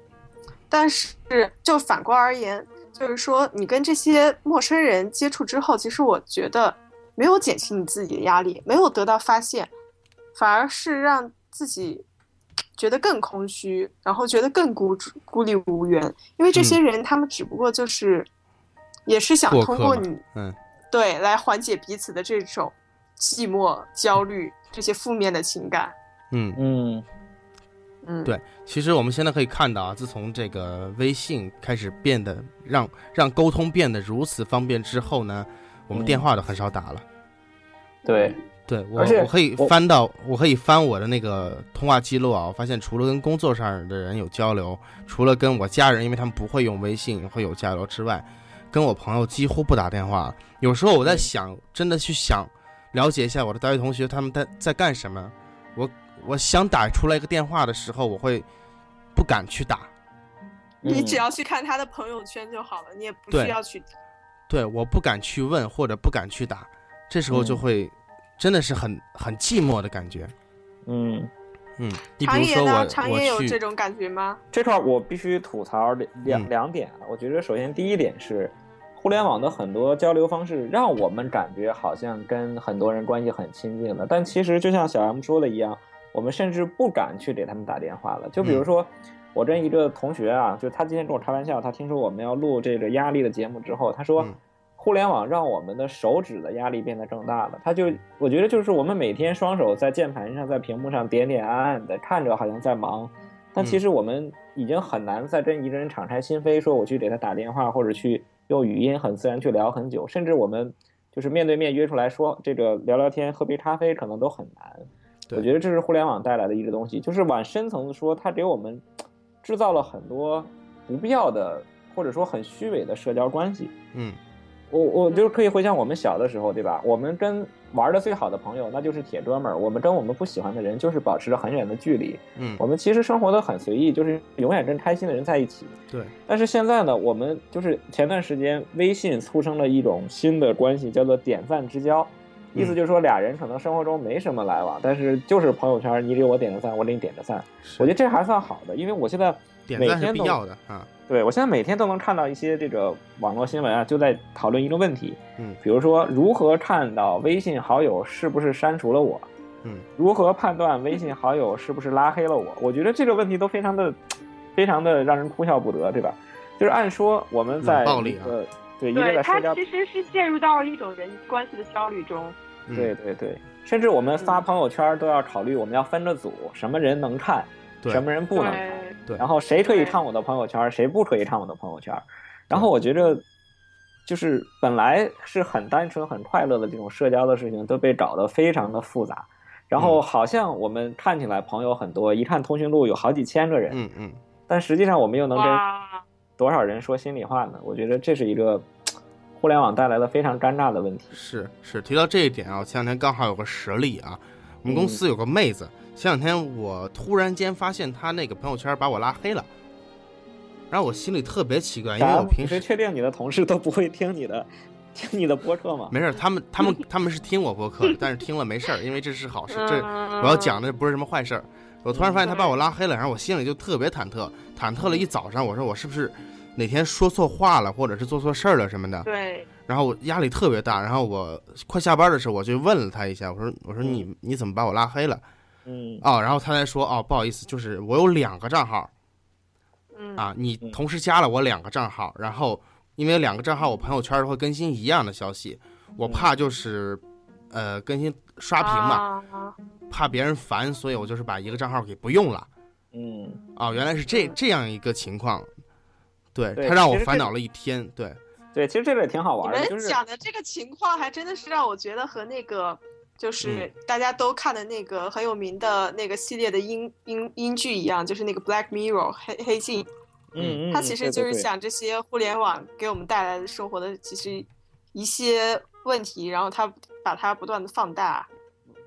但是就反过而言。就是说，你跟这些陌生人接触之后，其实我觉得没有减轻你自己的压力，没有得到发现，反而是让自己觉得更空虚，然后觉得更孤孤立无援。因为这些人，他们只不过就是，也是想通过你，嗯，对，来缓解彼此的这种寂寞、焦虑这些负面的情感。嗯嗯。嗯，对，其实我们现在可以看到啊，自从这个微信开始变得让让沟通变得如此方便之后呢，我们电话都很少打了。对，对我我可以翻到，我可以翻我的那个通话记录啊，我发现除了跟工作上的人有交流，除了跟我家人，因为他们不会用微信会有交流之外，跟我朋友几乎不打电话。有时候我在想，真的去想了解一下我的大学同学他们在在干什么，我。我想打出来一个电话的时候，我会不敢去打。你只要去看他的朋友圈就好了，你也不需要去。对，我不敢去问或者不敢去打，这时候就会真的是很很寂寞的感觉。嗯嗯。长野呢？长野有这种感觉吗？这块我必须吐槽两两点啊。我觉得首先第一点是，互联网的很多交流方式让我们感觉好像跟很多人关系很亲近了，但其实就像小 M 说的一样。我们甚至不敢去给他们打电话了。就比如说，我跟一个同学啊，就他今天跟我开玩笑，他听说我们要录这个压力的节目之后，他说：“互联网让我们的手指的压力变得更大了。他就我觉得就是我们每天双手在键盘上，在屏幕上点点按按的，看着好像在忙，但其实我们已经很难再跟一个人敞开心扉，说我去给他打电话或者去用语音很自然去聊很久，甚至我们就是面对面约出来说这个聊聊天、喝杯咖啡，可能都很难。我觉得这是互联网带来的一个东西，就是往深层次说，它给我们制造了很多不必要的或者说很虚伪的社交关系。嗯，我我就可以回想我们小的时候，对吧？我们跟玩的最好的朋友那就是铁哥们儿，我们跟我们不喜欢的人就是保持着很远的距离。嗯，我们其实生活的很随意，就是永远跟开心的人在一起。对。但是现在呢，我们就是前段时间微信促生了一种新的关系，叫做点赞之交。意思就是说，俩人可能生活中没什么来往，但是就是朋友圈，你给我点个赞，我给你点个赞。我觉得这还算好的，因为我现在每天必要的啊。对我现在每天都能看到一些这个网络新闻啊，就在讨论一个问题，嗯，比如说如何看到微信好友是不是删除了我，嗯，如何判断微信好友是不是拉黑了我？我觉得这个问题都非常的、非常的让人哭笑不得，对吧？就是按说我们在暴力啊，对，对，他其实是介入到了一种人际关系的焦虑中。对对对，甚至我们发朋友圈都要考虑，我们要分着组，什么人能看，什么人不能看，对，然后谁可以看我的朋友圈，谁不可以看我的朋友圈。然后我觉着，就是本来是很单纯、很快乐的这种社交的事情，都被搞得非常的复杂。然后好像我们看起来朋友很多，一看通讯录有好几千个人，嗯嗯，但实际上我们又能跟多少人说心里话呢？我觉得这是一个。互联网带来的非常尴尬的问题是是提到这一点啊，前两天刚好有个实例啊，我们公司有个妹子，前两天我突然间发现她那个朋友圈把我拉黑了，然后我心里特别奇怪，因为我平时确定你的同事都不会听你的听你的播客吗？没事，他们他们他们是听我播客，但是听了没事儿，因为这是好事，这我要讲的不是什么坏事儿。我突然发现他把我拉黑了，然后我心里就特别忐忑，忐忑了一早上，我说我是不是？哪天说错话了，或者是做错事儿了什么的，对，然后我压力特别大，然后我快下班的时候，我就问了他一下，我说我说你你怎么把我拉黑了？嗯，哦，然后他才说哦不好意思，就是我有两个账号，嗯。啊，你同时加了我两个账号，然后因为两个账号我朋友圈会更新一样的消息，我怕就是呃更新刷屏嘛，怕别人烦，所以我就是把一个账号给不用了。嗯，哦，原来是这这样一个情况。对他让我烦恼了一天，对，对，其实这个也挺好玩的。你们讲的这个情况还真的是让我觉得和那个就是大家都看的那个很有名的那个系列的英英英剧一样，就是那个《Black Mirror》黑黑镜。嗯嗯。它其实就是讲这些互联网给我们带来的生活的其实一些问题，然后它把它不断的放大。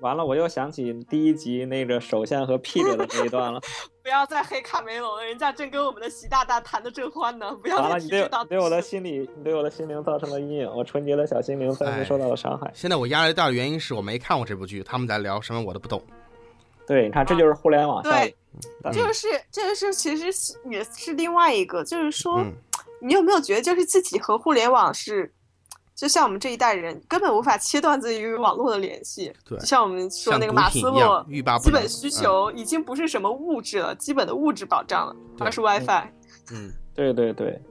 完了，我又想起第一集那个首相和 Peter 的那一段了。(laughs) 不要再黑卡梅隆了，人家正跟我们的习大大谈的正欢呢。不要完了，你对对我的心理，你对我的心灵造成了阴影，我纯洁的小心灵再次受到了伤害。现在我压力大的原因是我没看过这部剧，他们在聊什么我都不懂。对，你看，这就是互联网。对，就是这个是，其实也是另外一个，就是说，你有没有觉得，就是自己和互联网是？就像我们这一代人根本无法切断自己与网络的联系，对，就像我们说那个马斯洛，基本需求已经不是什么物质了，基本的物质保障了，而是 WiFi。嗯，对对对。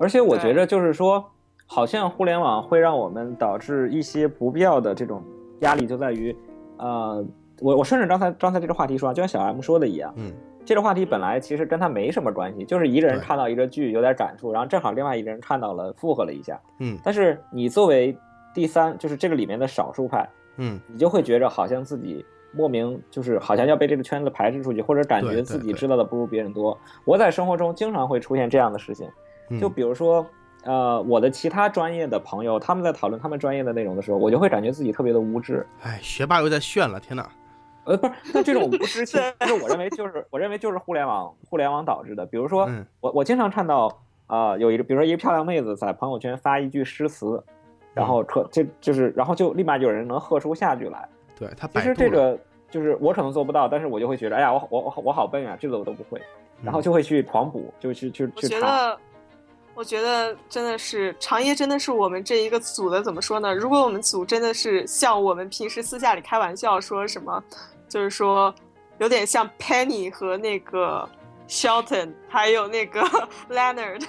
而且我觉得就是说，好像互联网会让我们导致一些不必要的这种压力，就在于，呃，我我顺着刚才刚才这个话题说，就像小 M 说的一样，嗯。这个话题本来其实跟他没什么关系，就是一个人看到一个剧有点感触，然后正好另外一个人看到了附和了一下，嗯，但是你作为第三，就是这个里面的少数派，嗯，你就会觉着好像自己莫名就是好像要被这个圈子排斥出去，或者感觉自己知道的不如别人多。我在生活中经常会出现这样的事情，就比如说，呃，我的其他专业的朋友他们在讨论他们专业的内容的时候，我就会感觉自己特别的无知。哎，学霸又在炫了，天哪！呃，不是，那这种无知，其实我认为就是，我认为就是互联网，互联网导致的。比如说，我我经常看到，啊，有一个，比如说一个漂亮妹子在朋友圈发一句诗词，然后可就就是，然后就立马就有人能喝出下句来。对他，其实这个就是我可能做不到，但是我就会觉得，哎呀，我我我好笨啊，这个我都不会，然后就会去狂补，就去去去查。我觉得真的是长夜，真的是我们这一个组的怎么说呢？如果我们组真的是像我们平时私下里开玩笑说什么。就是说，有点像 Penny 和那个 Shelton，还有那个 (laughs) Leonard，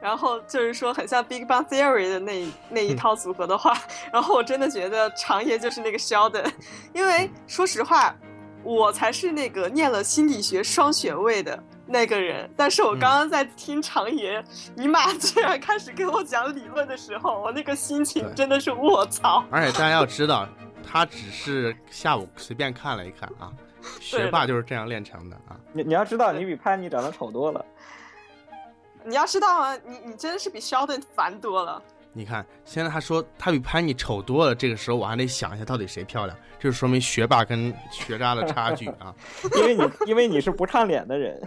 然后就是说很像 Big Bang Theory 的那那一套组合的话，(laughs) 然后我真的觉得长爷就是那个 Sheldon，因为说实话，我才是那个念了心理学双学位的那个人，但是我刚刚在听长爷尼玛 (laughs) 居然开始跟我讲理论的时候，我那个心情真的是卧槽。而且大家要知道，他只是下午随便看了一看啊，(laughs) 学霸就是这样练成的啊。你你要知道，你比潘妮长得丑多了。你要知道啊，你你真的是比 Sheldon 烦多了。你看，现在他说他比潘妮丑多了，这个时候我还得想一下到底谁漂亮，这就说明学霸跟学渣的差距啊。(laughs) 因为你因为你是不唱脸的人，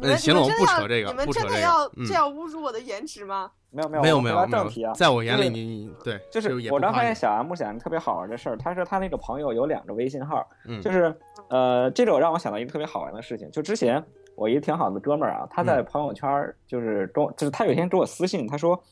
嗯行了我们不扯这个你们不扯这个真的要嗯这样侮辱我的颜值吗？没有没有没有没有没有到正题啊，，在我眼里你你对，就是我刚发现小 M 讲一个特别好玩的事儿，他说他那个朋友有两个微信号，嗯就是呃，这个让我想到一个特别好玩的事情，就之前我一个挺好的哥们儿啊，他嗯在朋友圈就是中，就是他有一天给我私信，他说，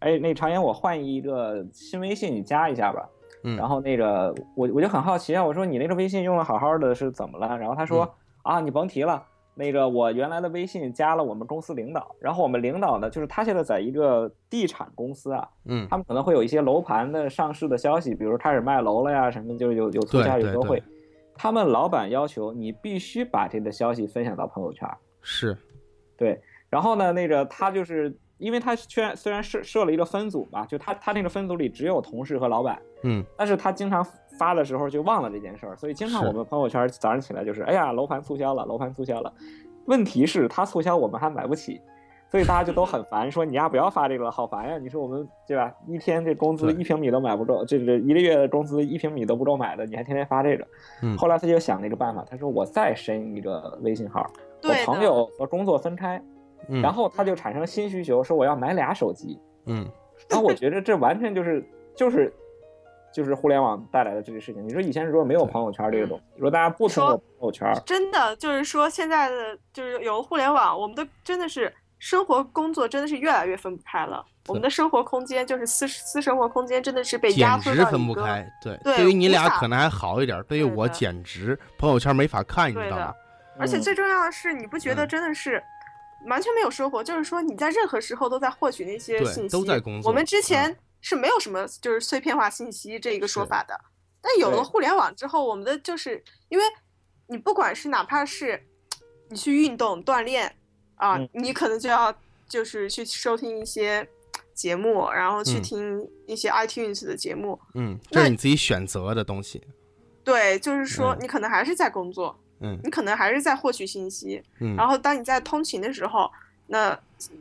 哎，那常言我换一个新微信，你加一下吧。嗯然后那个我我就很好奇啊，我说你那个微信用的好好的是怎么了？然后他说、啊，你甭提了。那个我原来的微信加了我们公司领导，然后我们领导呢，就是他现在在一个地产公司啊，嗯他们可能会有一些楼盘的上市的消息，比如开始卖楼了呀，什么就是有有促对销有优惠。他们老板要求你必须把这个消息分享到朋友圈，是对。然后呢，那个他就是因为他虽然虽然设设了一个分组嘛，就他他那个分组里只有同事和老板，嗯但是他经常发的时候就忘了这件事儿，所以经常我们朋友圈早上起来就是，哎呀，楼盘促销了，楼盘促销了。问题是，他促销我们还买不起，所以大家就都很烦，说你呀不要发这个了，好烦呀！你说我们对吧？一天这工资一平米都买不够，这这一个月的工资一平米都不够买的，你还天天发这个。嗯后来他就想了一个办法，他说我再申一个微信号，我朋友和工作分开，嗯，然后他就产生新需求，说我要买俩手机。嗯然后我觉得这完全就是就是就是互联网带来的这些事情。你说以前如果没有朋友圈这个东西，如果大家不通过朋友圈，真的就是说，现在的就是有了互联网，我们的真的是生活工作真的是越来越分不开了。我们的生活空间就是私私生活空间，真的是被压简直缩到分不开。对，对对于你俩可能还好一点，对于我简直朋友圈没法看，你知道吗？嗯而且最重要的是，你不觉得嗯真的是完全没有生活？就是说你在任何时候都在获取那些对信息。都在工作我们之嗯前是没有什么就是碎片化信息这一个说法的，但有了互联网之后，我们的就是因为你不管是哪怕是你去运动锻炼啊，嗯你可能就要就是去收听一些节目，然后去嗯听一些 iTunes 的节目。嗯，这是那你自己选择的东西。对，就是说嗯你可能还是在工作，嗯你可能还是在获取信息。嗯然后当你在通勤的时候，那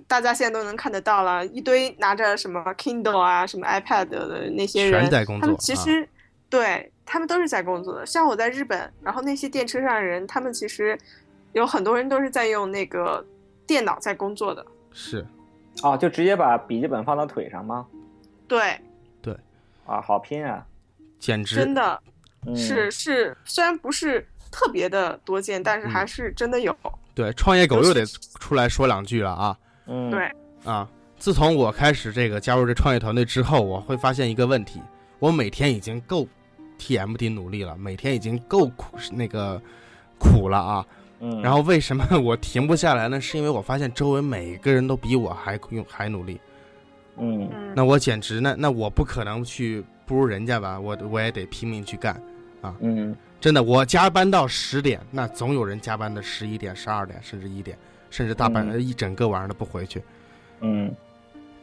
大家现在都能看得到了，一堆拿着什么 Kindle 啊、什么 iPad 的那些人，全在工他们其实、对他们都是在工作的。像我在日本，然后那些电车上的人，他们其实有很多人都是在用那个电脑在工作的。是啊，就直接把笔记本放到腿上吗？对，对啊，好拼啊！简直真的嗯、是是，虽然不是特别的多见，但是嗯还是真的有。对。创业狗又得出来说两句了啊嗯，对，啊！自从我开始这个加入这创业团队之后，我会发现一个问题：我每天已经够 TMD 努力了，每天已经够苦那个苦了啊。嗯，然后为什么我停不下来呢？是因为我发现周围每个人都比我还用还努力。嗯嗯，那我简直那那我不可能去不如人家吧，我我也得拼命去干啊。嗯真的，我加班到十点，那总有人加班到十一点、十二点，甚至一点，甚至大半、嗯一整个晚上都不回去。嗯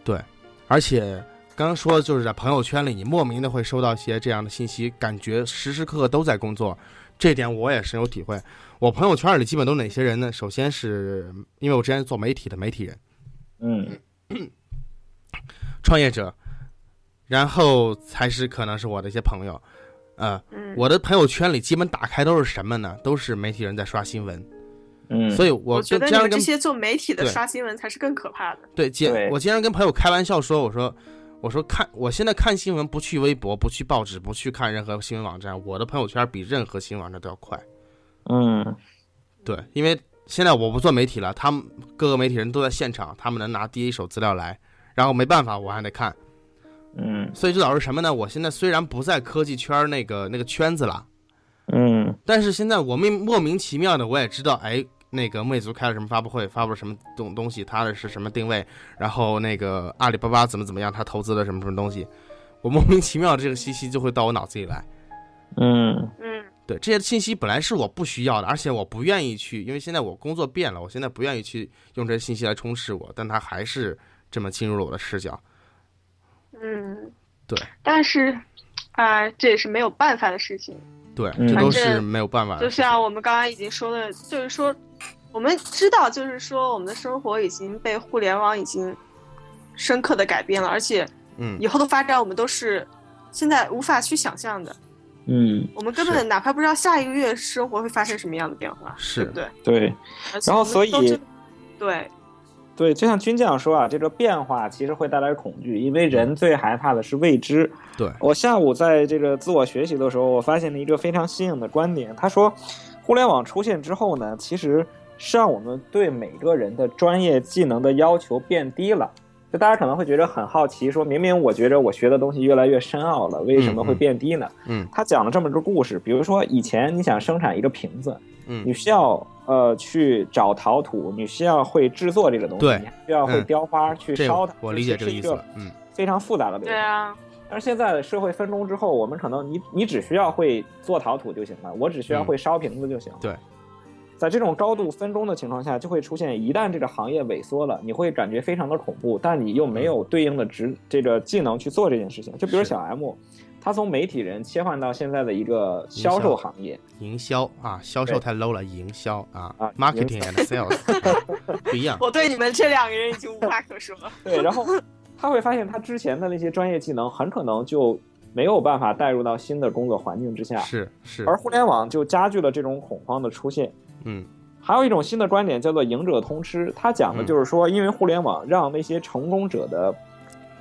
对而且刚刚说的就是在朋友圈里，你莫名的会收到一些这样的信息，感觉时时刻刻都在工作。这点我也深有体会。我朋友圈里基本都哪些人呢？首先是因为我之前做媒体的媒体人、嗯创业者，然后才是可能是我的一些朋友。呃，嗯，我的朋友圈里基本打开都是什么呢？都是媒体人在刷新闻。嗯，所以我我觉得你们这些做媒体的刷新闻才是更可怕的。对，经我经常跟朋友开玩笑说，我说我说看我现在看新闻不去微博，不去报纸，不去看任何新闻网站，我的朋友圈比任何新闻网站都要快。嗯对，因为现在我不做媒体了，他们各个媒体人都在现场，他们能拿第一手资料来，然后没办法，我还得看，嗯所以就导致什么呢？我现在虽然不在科技圈那个那个圈子了，嗯但是现在我莫莫名其妙的我也知道，哎，那个魅族开了什么发布会，发布了什么东东西，它的是什么定位，然后那个阿里巴巴怎么怎么样，他投资了什么什么东西，我莫名其妙的这个信息就会到我脑子里来。嗯嗯对这些信息本来是我不需要的，而且我不愿意去，因为现在我工作变了，我现在不愿意去用这些信息来充斥我，但它还是这么进入了我的视角。嗯，对。但是，啊、这也是没有办法的事情。对，嗯这都是没有办法的就。像我们刚刚已经说的，就是说，我们知道，就是说，我们的生活已经被互联网已经深刻的改变了，而且嗯以后的发展我们都是现在无法去想象的。嗯，我们根本哪怕不知道下一个月生活会发生什么样的变化，是对不对？然后所以对，对，就像军将说啊，这个变化其实会带来恐惧，因为人最害怕的是未知。对，我下午在这个自我学习的时候，我发现了一个非常新颖的观点。他说，互联网出现之后呢，其实是让我们对每个人的专业技能的要求变低了。就大家可能会觉得很好奇，说明明我觉着我学的东西越来越深奥了，为什么会变低呢？嗯他讲了这么个故事，比如说以前你想生产一个瓶子，你嗯需要呃去找陶土，你需要会制作这个东西，你还需要会嗯雕花、去烧它。我理解这个是一个意思。嗯非常复杂的流程。对啊，但是现在的社会分工之后，我们可能你你只需要会做陶土就行了，我只需要会烧瓶子就行。对，在这种高度分工的情况下，就会出现一旦这个行业萎缩了，你会感觉非常的恐怖，但你又没有对应的职这个技能去做这件事情。就比如小 M，他从媒体人切换到现在的一个销售行业，营销啊，销售太 low 了，营销啊啊，marketing and sales 啊 (laughs) 不一样。我对你们这两个人已经无话可说。了。对，然后他会发现他之前的那些专业技能很可能就没有办法带入到新的工作环境之下，是是，而互联网就加剧了这种恐慌的出现。嗯。还有一种新的观点叫做“赢者通吃”，它讲的就是说，因为互联网让那些成功者的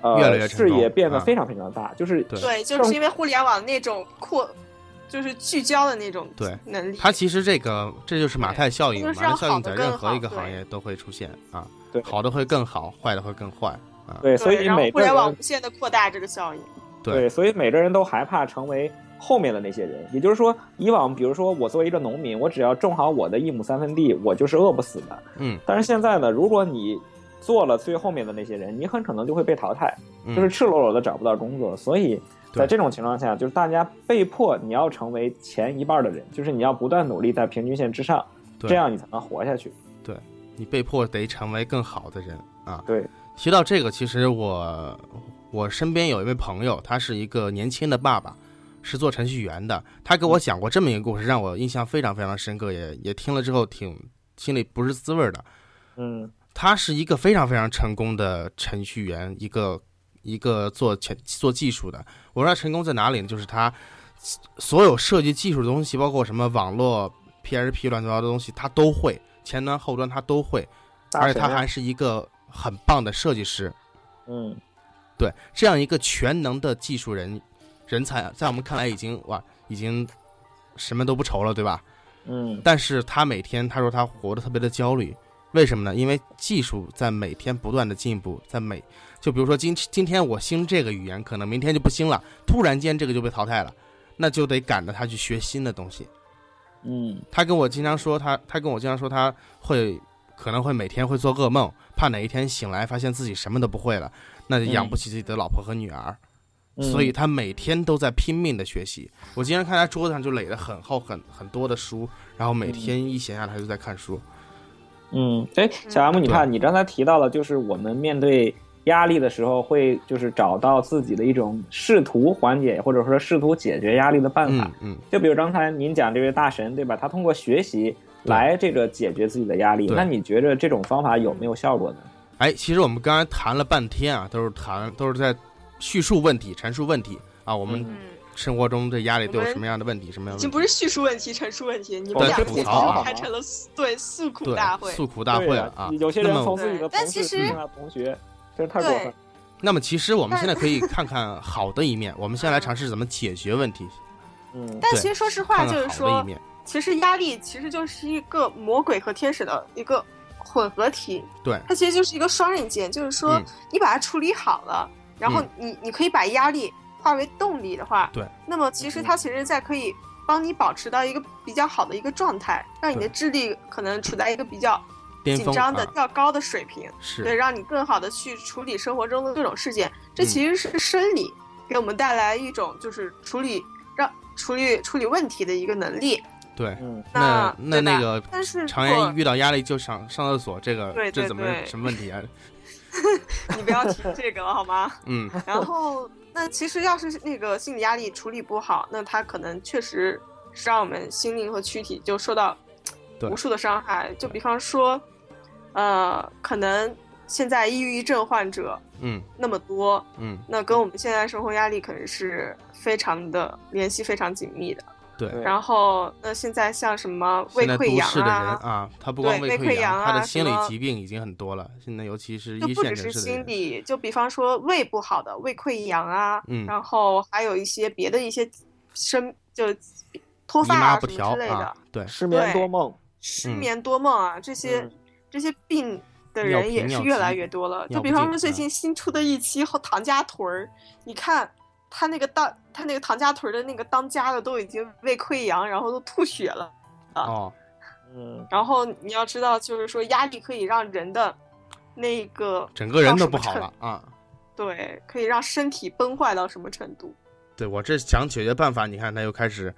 呃越来越视野变得啊非常非常大，就是对对，就是因为互联网那种扩，就是聚焦的那种对能力。它其实这个这就是马太效应，就是马太效应在任何一个行业都会出现啊，对好的会更好，坏的会更坏啊。对，所以每个互联网无限的扩大这个效应。对对，所以每个人都害怕成为后面的那些人。也就是说，以往比如说我作为一个农民，我只要种好我的一亩三分地，我就是饿不死的。嗯，但是现在呢，如果你做了最后面的那些人，你很可能就会被淘汰，嗯就是赤裸裸的找不到工作。所以在这种情况下，就是大家被迫你要成为前一半的人，就是你要不断努力在平均线之上，这样你才能活下去。对你被迫得成为更好的人啊。对，提到这个，其实我我身边有一位朋友，他是一个年轻的爸爸，是做程序员的。他给我讲过这么一个故事，让我印象非常非常深刻，也也听了之后挺心里不是滋味的。嗯他是一个非常非常成功的程序员，一个一个做前做技术的。我说他成功在哪里呢？就是他所有设计技术的东西，包括什么网络 PHP 乱七八糟的东西，他都会，前端后端他都会，而且他还是一个很棒的设计师。嗯对，这样一个全能的技术人人才，在我们看来已经哇，已经什么都不愁了，对吧？嗯但是他每天他说他活得特别的焦虑，为什么呢？因为技术在每天不断的进步，在每就比如说今今天我兴这个语言，可能明天就不兴了，突然间这个就被淘汰了，那就得赶着他去学新的东西。嗯他跟我经常说，他他跟我经常说他会可能会每天会做噩梦，怕哪一天醒来发现自己什么都不会了，那就养不起自己的老婆和女儿。嗯所以他每天都在拼命的学习。我经常看他桌子上就垒了很厚很很多的书，然后每天一闲下来他就在看书。嗯，哎，小 M，你看，你刚才提到了，就是我们面对压力的时候，会就是找到自己的一种试图缓解或者说试图解决压力的办法嗯。嗯，就比如刚才您讲这位大神，对吧？他通过学习来这个解决自己的压力。那你觉着这种方法有没有效果呢？哎，其实我们刚才谈了半天啊，都是谈都是在叙述问题、陈述问题啊。我们嗯嗯，生活中的压力都有什么样的问题？什么样的问题？已经不是叙述问题、陈述问题，你们对俩是吐槽自己已经啊开成了对诉苦大会。诉苦大会啊。有些人那么从自己的同学，真是太过分对。那么其实我们现在可以看看好的一面，我们先来尝试怎么解决问题，嗯但其实说实话，就是说。其实压力其实就是一个魔鬼和天使的一个混合体，对，它其实就是一个双刃剑，就是说嗯你把它处理好了，然后你你可以把压力化为动力的话，对，那么其实它其实在可以帮你保持到一个比较好的一个状态，让你的智力可能处在一个比较紧张的、啊较高的水平。是对，让你更好的去处理生活中的各种事件。这嗯其实是生理给我们带来一种就是处理让处理处理问题的一个能力。对。嗯那那那个但是常言遇到压力就想上厕所，这个对对这怎么对什么问题啊？(laughs) 你不要提这个了好吗？嗯，然后，那其实要是那个心理压力处理不好，那它可能确实是让我们心灵和躯体就受到无数的伤害。就比方说，呃，可能现在抑郁症患者嗯那么多，嗯，那跟我们现在生活压力可能是非常的联系非常紧密的。对。然后，那现在像什么胃溃疡市的人啊，啊，他不光对胃溃疡，胃溃疡他的心理疾病已经很多了。现在尤其是一就不只是线城市的人，心。理，就比方说胃不好的胃溃疡啊，嗯。然后还有一些别的一些生就脱发啊什么之类的，啊，对，失眠多梦，嗯。失眠多梦啊，这些、嗯。这些病的人也是越来越多了。就比方说最近新出的一期《唐家屯儿》，你看他那个当他那个唐家屯的那个当家的都已经胃溃疡，然后都吐血了。哦，嗯然后你要知道，就是说压力可以让人的那个整个人都不好了啊。对，可以让身体崩坏到什么程度？对我这想解决办法，你看他又开始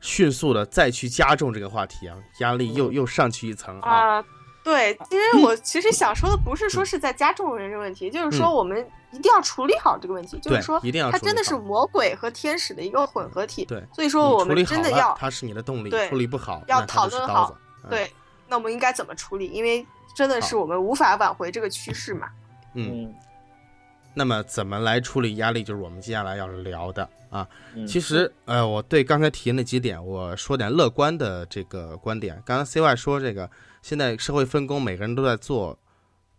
迅速的再去加重这个话题啊，压力又又上去一层啊。啊、对，其实我其实想说的不是说是在加重人这个问题，就是说嗯我们一定要处理好这个问题，就是说一定要它真的是魔鬼和天使的一个混合体。对，所以说我们真的要它是你的动力；对处理不好，要讨论好对，那我们应该怎么处理？因为真的是我们无法挽回这个趋势嘛。嗯。嗯那么怎么来处理压力，就是我们接下来要聊的啊。嗯，其实，呃，我对刚才提的那几点，我说点乐观的这个观点。刚刚 CY 说这个，现在社会分工，每个人都在做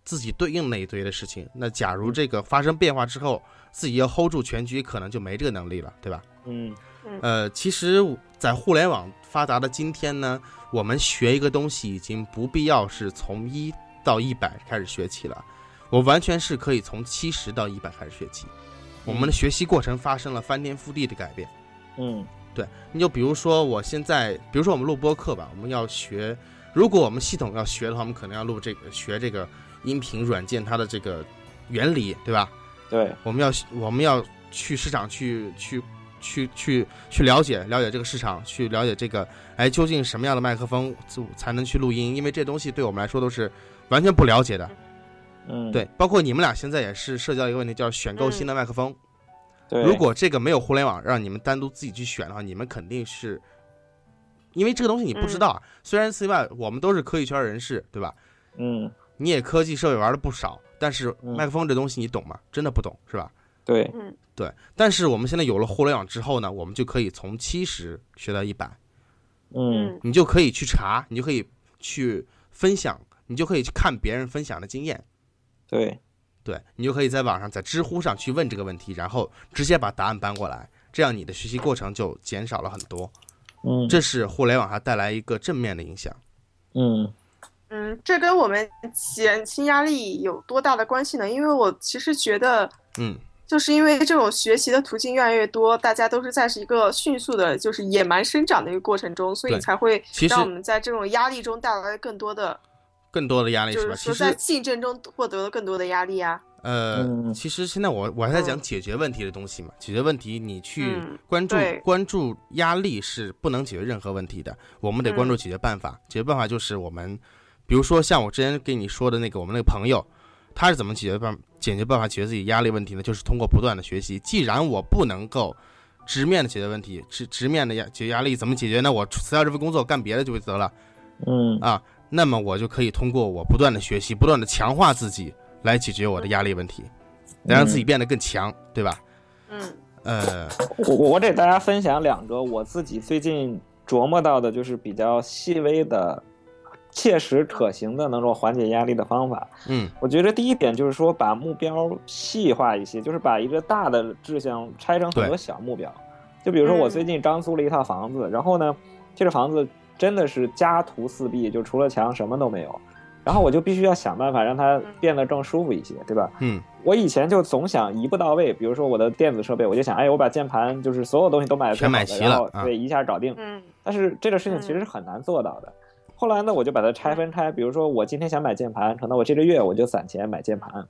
自己对应那一堆的事情。那假如这个发生变化之后，自己要 hold 住全局，可能就没这个能力了，对吧？嗯呃，其实，在互联网发达的今天呢，我们学一个东西已经不必要是从一到一百开始学起了，我完全是可以从七十到一百开始学起。我们的学习过程发生了翻天覆地的改变。嗯对你就比如说，我现在，比如说我们录播课吧，我们要学，如果我们系统要学的话，我们可能要录这个学这个音频软件它的这个原理，对吧？对，我们要我们要去市场去去去去去了解了解这个市场，去了解这个哎究竟什么样的麦克风就才能去录音，因为这东西对我们来说都是完全不了解的。嗯对，包括你们俩现在也是涉及到一个问题，叫选购新的麦克风。对，如果这个没有互联网，让你们单独自己去选的话，你们肯定是，因为这个东西你不知道啊。虽然 CY 我们都是科技圈人士，对吧？嗯你也科技设备玩的不少，但是嗯麦克风这东西你懂吗？真的不懂，是吧？对，嗯对。但是我们现在有了互联网之后呢，我们就可以从七十学到一百，嗯嗯你就可以去查，你就可以去分享，你就可以去看别人分享的经验。对，对你就可以在网上，在知乎上去问这个问题，然后直接把答案搬过来，这样你的学习过程就减少了很多。嗯这是互联网还带来一个正面的影响。嗯嗯，这跟我们减轻压力有多大的关系呢？因为我其实觉得，嗯，就是因为这种学习的途径越来越多，大家都是在是一个迅速的，就是野蛮生长的一个过程中，所以才会让我们在这种压力中带来更多的，更多的压力是吧？就是在竞争中获得了更多的压力啊。呃，嗯其实现在我我还在讲嗯解决问题的东西嘛。解决问题，你去嗯关注、对关注压力是不能解决任何问题的。我们得关注嗯解决办法。解决办法就是我们，比如说像我之前跟你说的那个我们那个朋友，他是怎么解决办解决办法解决自己压力问题呢？就是通过不断的学习。既然我不能够直面的解决问题，直直面的压解决压力怎么解决呢？我辞掉这份工作干别的就得了。嗯啊，那么我就可以通过我不断的学习，不断的强化自己，来解决我的压力问题，来让自己变得更强，对吧？嗯呃，我我我给大家分享两个我自己最近琢磨到的，就是比较细微的、切实可行的能够缓解压力的方法。嗯我觉得第一点就是说，把目标细化一些，就是把一个大的志向拆成很多小目标。就比如说，我嗯最近刚租了一套房子，然后呢，这个房子真的是家徒四壁，就除了墙什么都没有。然后我就必须要想办法让它变得更舒服一些，对吧？嗯我以前就总想一步到位，比如说我的电子设备，我就想，哎，我把键盘就是所有东西都买的全买齐了然后啊对一下搞定。嗯但是这个事情其实是很难做到的。后来呢，我就把它拆分开，比如说我今天想买键盘，可能我这个月我就攒钱买键盘，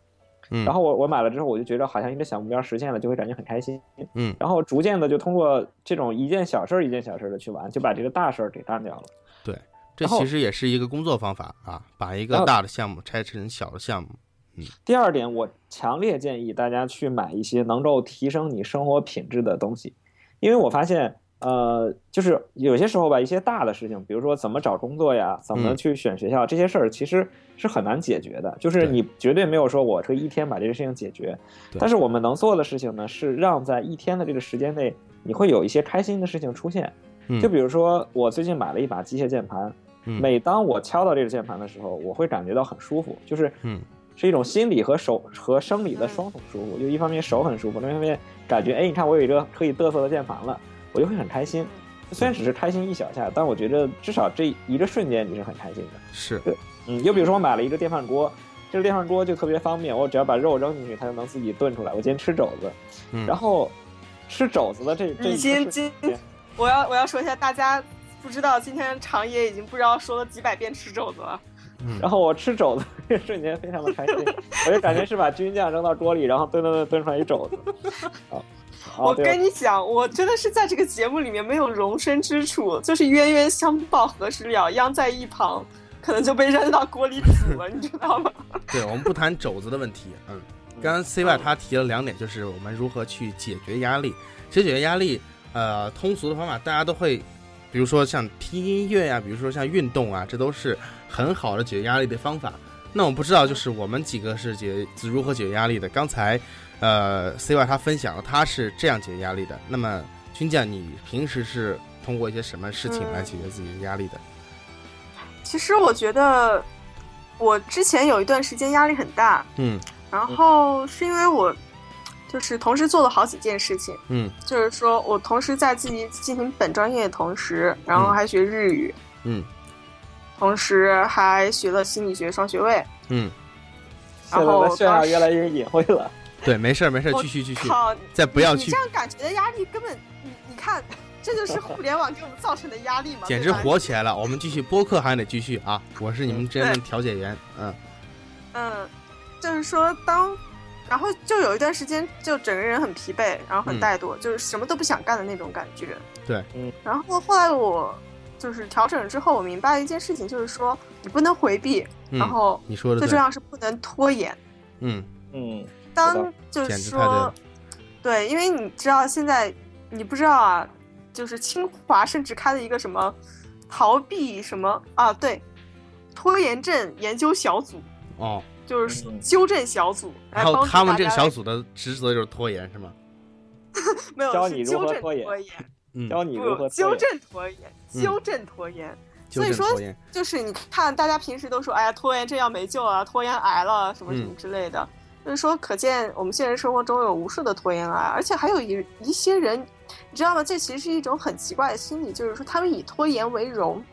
嗯，然后我我买了之后，我就觉得好像一个小目标实现了，就会感觉很开心。嗯然后逐渐的就通过这种一件小事儿一件小事儿的去玩，就把这个大事儿给干掉了。对这其实也是一个工作方法啊，把一个大的项目拆成小的项目。嗯第二点，我强烈建议大家去买一些能够提升你生活品质的东西，因为我发现，呃，就是有些时候吧，一些大的事情，比如说怎么找工作呀，怎么嗯去选学校，这些事儿其实是很难解决的。就是你绝对没有说我这一天把这个事情解决，但是我们能做的事情呢，是让在一天的这个时间内，你会有一些开心的事情出现。嗯就比如说，我最近买了一把机械键盘，嗯每当我敲到这个键盘的时候，我会感觉到很舒服，就是嗯是一种心理和手和生理的双重舒服。就一方面手很舒服，另一方面感觉，哎，你看我有一个可以嘚瑟的键盘了，我就会很开心。虽然只是开心一小下，但我觉得至少这一个瞬间你是很开心的。是，嗯，又比如说我买了一个电饭锅，这个电饭锅就特别方便，我只要把肉扔进去，它就能自己炖出来。我今天吃肘子，嗯，然后吃肘子的这这已一瞬今间我要我要说一下，大家不知道今天长野已经不知道说了几百遍吃肘子了。嗯然后我吃肘子这个瞬间非常的开心，我就感觉是把军酱扔到锅里，然后炖炖炖炖出来一肘子。(laughs) 啊，我跟你讲，我真的是在这个节目里面没有容身之处，就是冤冤相报何时了，殃在一旁，可能就被扔到锅里煮了，你知道吗？(laughs) 对，我们不谈肘子的问题。嗯，刚刚 C Y 他提了两点，就是我们如何去解决压力。其实解决压力，呃，通俗的方法大家都会，比如说像听音乐呀、比如说像运动啊，这都是很好的解决压力的方法。那我不知道，就是我们几个是解如何解决压力的。刚才，呃，C Y 他分享了他是这样解决压力的。那么军将，你平时是通过一些什么事情来解决自己的压力的？其实我觉得，我之前有一段时间压力很大，嗯然后是因为我就是同时做了好几件事情，嗯就是说我同时在自己进行本专业的同时，然后还学日语，嗯同时还学了心理学双学位。嗯，现在的炫耀越来越隐晦了。对，没事儿没事儿，继续继续，好，再不要去你这样感觉的压力根本，你你看，这就是互联网给我们造成的压力嘛，简直火起来了！我们继续播客还得继续啊！我是你们之间的调解员，嗯嗯，就是说当，然后就有一段时间就整个人很疲惫，然后很嗯怠惰，就是什么都不想干的那种感觉。对，嗯。然后后来我就是调整之后，我明白一件事情，就是说你不能回避，嗯，然后你说的，最重要是不能拖延。嗯嗯，当就是说，对，因为你知道现在你不知道啊，就是清华甚至开了一个什么逃避什么啊，对，拖延症研究小组，哦，就是纠正小组，来然后他们这个小组的职责就是拖延，是吗？(laughs) 没有教你如是纠正何拖延，(laughs) 嗯，教你如何不纠正拖延，嗯纠正拖延。所以说就是你看，大家平时都说，哎呀，拖延症要没救了，拖延癌了，什么什么嗯之类的。就是说，可见我们现实生活中有无数的拖延癌，而且还有一一些人，你知道吗？这其实是一种很奇怪的心理，就是说他们以拖延为荣，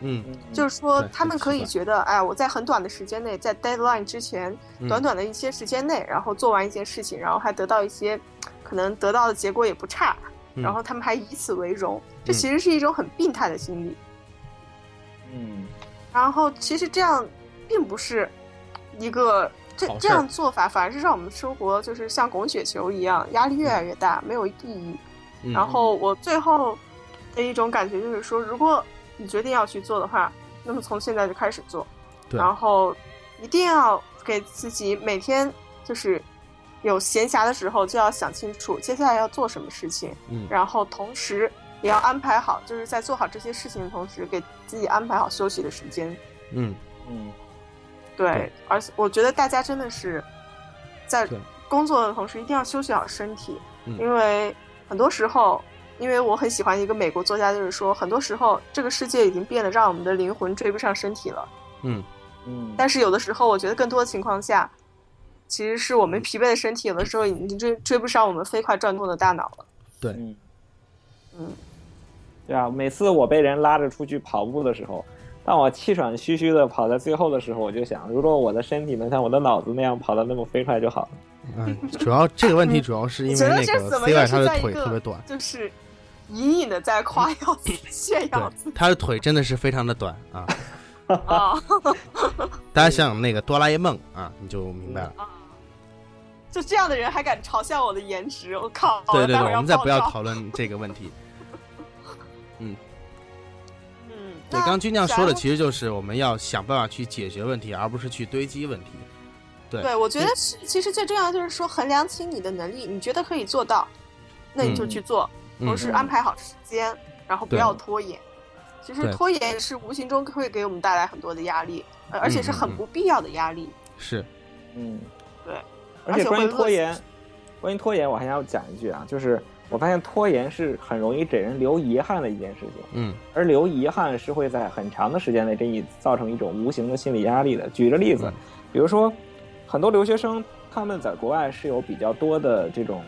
嗯。就是说他们可以觉得，哎，我在很短的时间内，在 deadline 之前，嗯。短短的一些时间内，然后做完一件事情，然后还得到一些可能得到的结果也不差，嗯。然后他们还以此为荣，这嗯。其实是一种很病态的心理。嗯。然后其实这样并不是一个这这样做法，反而是让我们生活就是像滚雪球一样，压力越来越大，没有意义。嗯。然后我最后的一种感觉就是说，如果你决定要去做的话，那么从现在就开始做，然后一定要给自己每天就是有闲暇的时候就要想清楚接下来要做什么事情，嗯。然后同时也要安排好，就是在做好这些事情的同时，给自己安排好休息的时间。嗯。嗯。对，对而且我觉得大家真的是在工作的同时一定要休息好身体，嗯。因为很多时候，因为我很喜欢一个美国作家，就是说，很多时候这个世界已经变得让我们的灵魂追不上身体了。嗯。嗯，但是有的时候，我觉得更多的情况下，其实是我们疲惫的身体，有的时候已经追追不上我们飞快转动的大脑了。对，嗯。嗯，对啊，每次我被人拉着出去跑步的时候，当我气喘吁吁的跑在最后的时候，我就想，如果我的身体能像我的脑子那样跑得那么飞快就好了。嗯，主要这个问题主要是因为那个 C Y 他的腿特别短，就是隐隐的在夸耀炫耀自己。他的腿真的是非常的短啊。(laughs) 啊，大家想想那个哆啦 A 梦啊，你就明白了。就这样的人还敢嘲笑我的颜值，我靠！对对对，我们再不要讨。论这个问题。(laughs) 嗯，嗯，对，刚刚军将说的其实就是我们要想办法去解决问题，而不是去堆积问题。对，对，我觉得是，其实最重要的就是说衡量清你的能力，你觉得可以做到，那你就去做，嗯同时安排好时间，然后不要拖延。其实拖延是无形中会给我们带来很多的压力，呃而且是很不必要的压力。是，嗯，对。而且关于而且会拖延，关于拖延，我还要讲一句啊，就是我发现拖延是很容易给人留遗憾的一件事情，嗯。而留遗憾是会在很长的时间内给你造成一种无形的心理压力的。举个例子嗯，比如说很多留学生他们在国外是有比较多的这种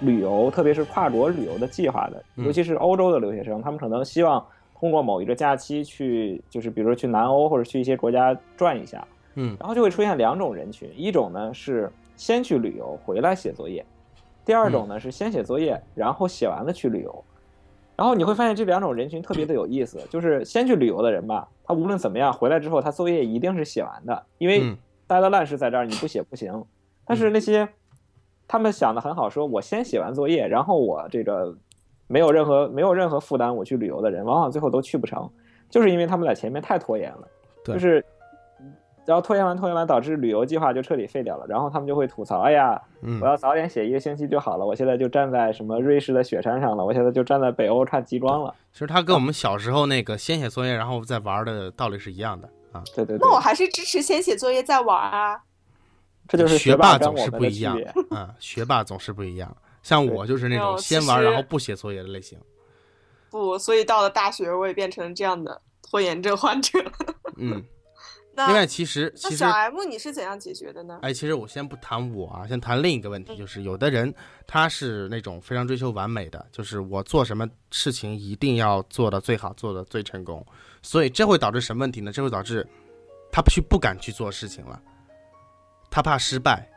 旅游，特别是跨国旅游的计划的，嗯。尤其是欧洲的留学生，他们可能希望通过某一个假期去，就是比如说去南欧或者去一些国家转一下，嗯。然后就会出现两种人群，一种呢是先去旅游回来写作业，第二种呢是先写作业然后写完了去旅游。然后你会发现这两种人群特别的有意思，就是先去旅游的人吧，他无论怎么样回来之后，他作业一定是写完的，因为嗯待的烂事在这儿，你不写不行。但是那些他们想的很好，说我先写完作业，然后我这个没有任何没有任何负担我去旅游的人，往往最后都去不成，就是因为他们在前面太拖延了，就是。然后拖延完，拖延完，导致旅游计划就彻底废掉了。然后他们就会吐槽：“哎呀，嗯我要早点写一个星期就好了。我现在就站在什么瑞士的雪山上了，我现在就站在北欧看极光了。其实他跟我们小时候那个先写作业然后再玩的道理是一样的啊。”对对对那，我还是支持先写作业再玩啊。这就是学霸总是不一样。啊，学霸总是不一样。像我就是那种先玩然后不写作业的类型。不，所以到了大学，我也变成这样的拖延症患者。(laughs) 嗯，那另外其实其实那小 M 你是怎样解决的呢？哎，其实我先不谈我啊，先谈另一个问题，就是有的人他是那种非常追求完美的，就是我做什么事情一定要做的最好，做的最成功，所以这会导致什么问题呢？这会导致他去不敢去做事情了，他怕失败，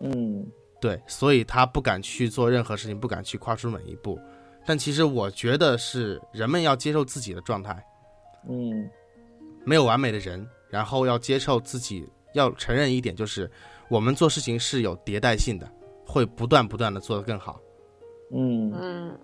嗯对，所以他不敢去做任何事情，不敢去跨出每一步。但其实我觉得是人们要接受自己的状态，嗯没有完美的人，然后要接受自己，要承认一点，就是我们做事情是有迭代性的，会不断不断的做得更好。嗯，嗯。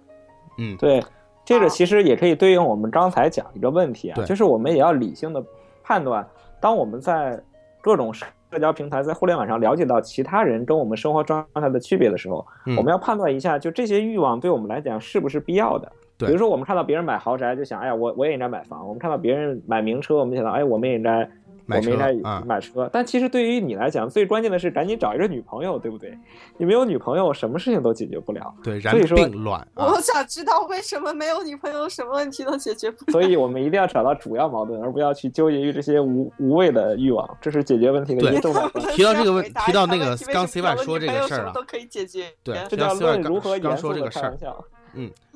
嗯，对，这个其实也可以对应我们刚才讲一个问题啊，就是我们也要理性的判断，当我们在各种社交平台、在互联网上了解到其他人跟我们生活状态的区别的时候，嗯。我们要判断一下，就这些欲望对我们来讲是不是必要的。比如说，我们看到别人买豪宅，就想，哎呀，我我也应该买房；我们看到别人买名车，我们想到，哎，我们也应该，买车我们应该啊买车。但其实对于你来讲，最关键的是赶紧找一个女朋友，对不对？你没有女朋友，什么事情都解决不了。对，然所以说并卵啊我，想知道为什么没有女朋友，什么问题都解决不了。所以我们一定要找到主要矛盾，而不要去纠结于这些无无谓的欲望，这是解决问题的一个重要关键。提到这个问回答提到那个刚 CY 说这个事儿都可以解决。对这叫论如何刚严肃的说这个开玩笑。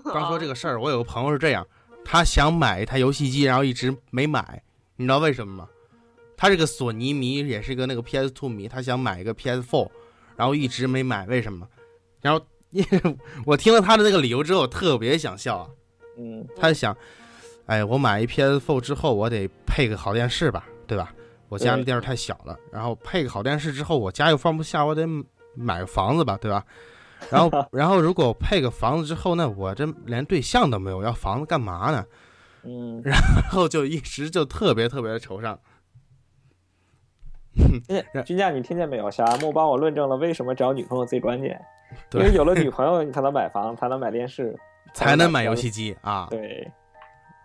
(laughs) 刚说这个事儿，我有个朋友是这样，他想买一台游戏机，然后一直没买，你知道为什么吗？他是个索尼迷，也是个那个 PS Two 迷，他想买一个 PS Four，然后一直没买，为什么？然后因为 (laughs) 我听了他的那个理由之后，特别想笑啊。嗯他想，哎，我买一 PS Four 之后，我得配个好电视吧，对吧？我家那对电视太小了，然后配个好电视之后，我家又放不下，我得买个房子吧，对吧？然后，然后如果配个房子之后，那我这连对象都没有，要房子干嘛呢？嗯，(laughs) 然后就一直就特别特别的惆怅。听君价，你听见没有？小阿木帮我论证了为什么找女朋友最关键，(laughs) 因为有了女朋友，你才能买房，才能买电视，才能买游戏机啊。对，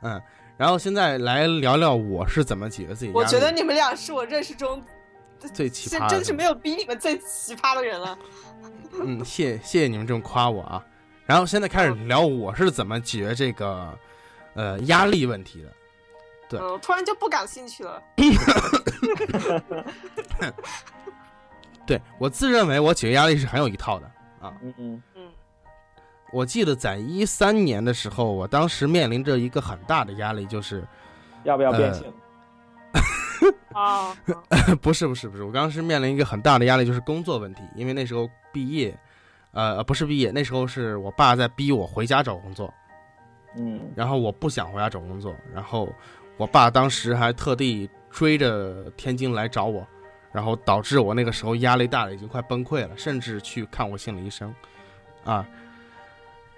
嗯，然后现在来聊聊我是怎么解决自己。我觉得你们俩是我认识中最奇葩的，真是没有比你们最奇葩的人了。(laughs) 嗯，谢谢谢你们这么夸我啊。然后现在开始聊我是怎么解决这个呃压力问题的。对嗯，突然就不感兴趣了。(laughs) 对我自认为我解决压力是很有一套的啊。嗯嗯嗯我记得在一三年的时候，我当时面临着一个很大的压力，就是要不要变性？(laughs) (laughs) 啊，不是不是不是，我刚刚是面临一个很大的压力，就是工作问题，因为那时候毕业，呃，不是毕业，那时候是我爸在逼我回家找工作，嗯。然后我不想回家找工作，然后我爸当时还特地追着天津来找我，然后导致我那个时候压力大的已经快崩溃了，甚至去看我心理医生，啊，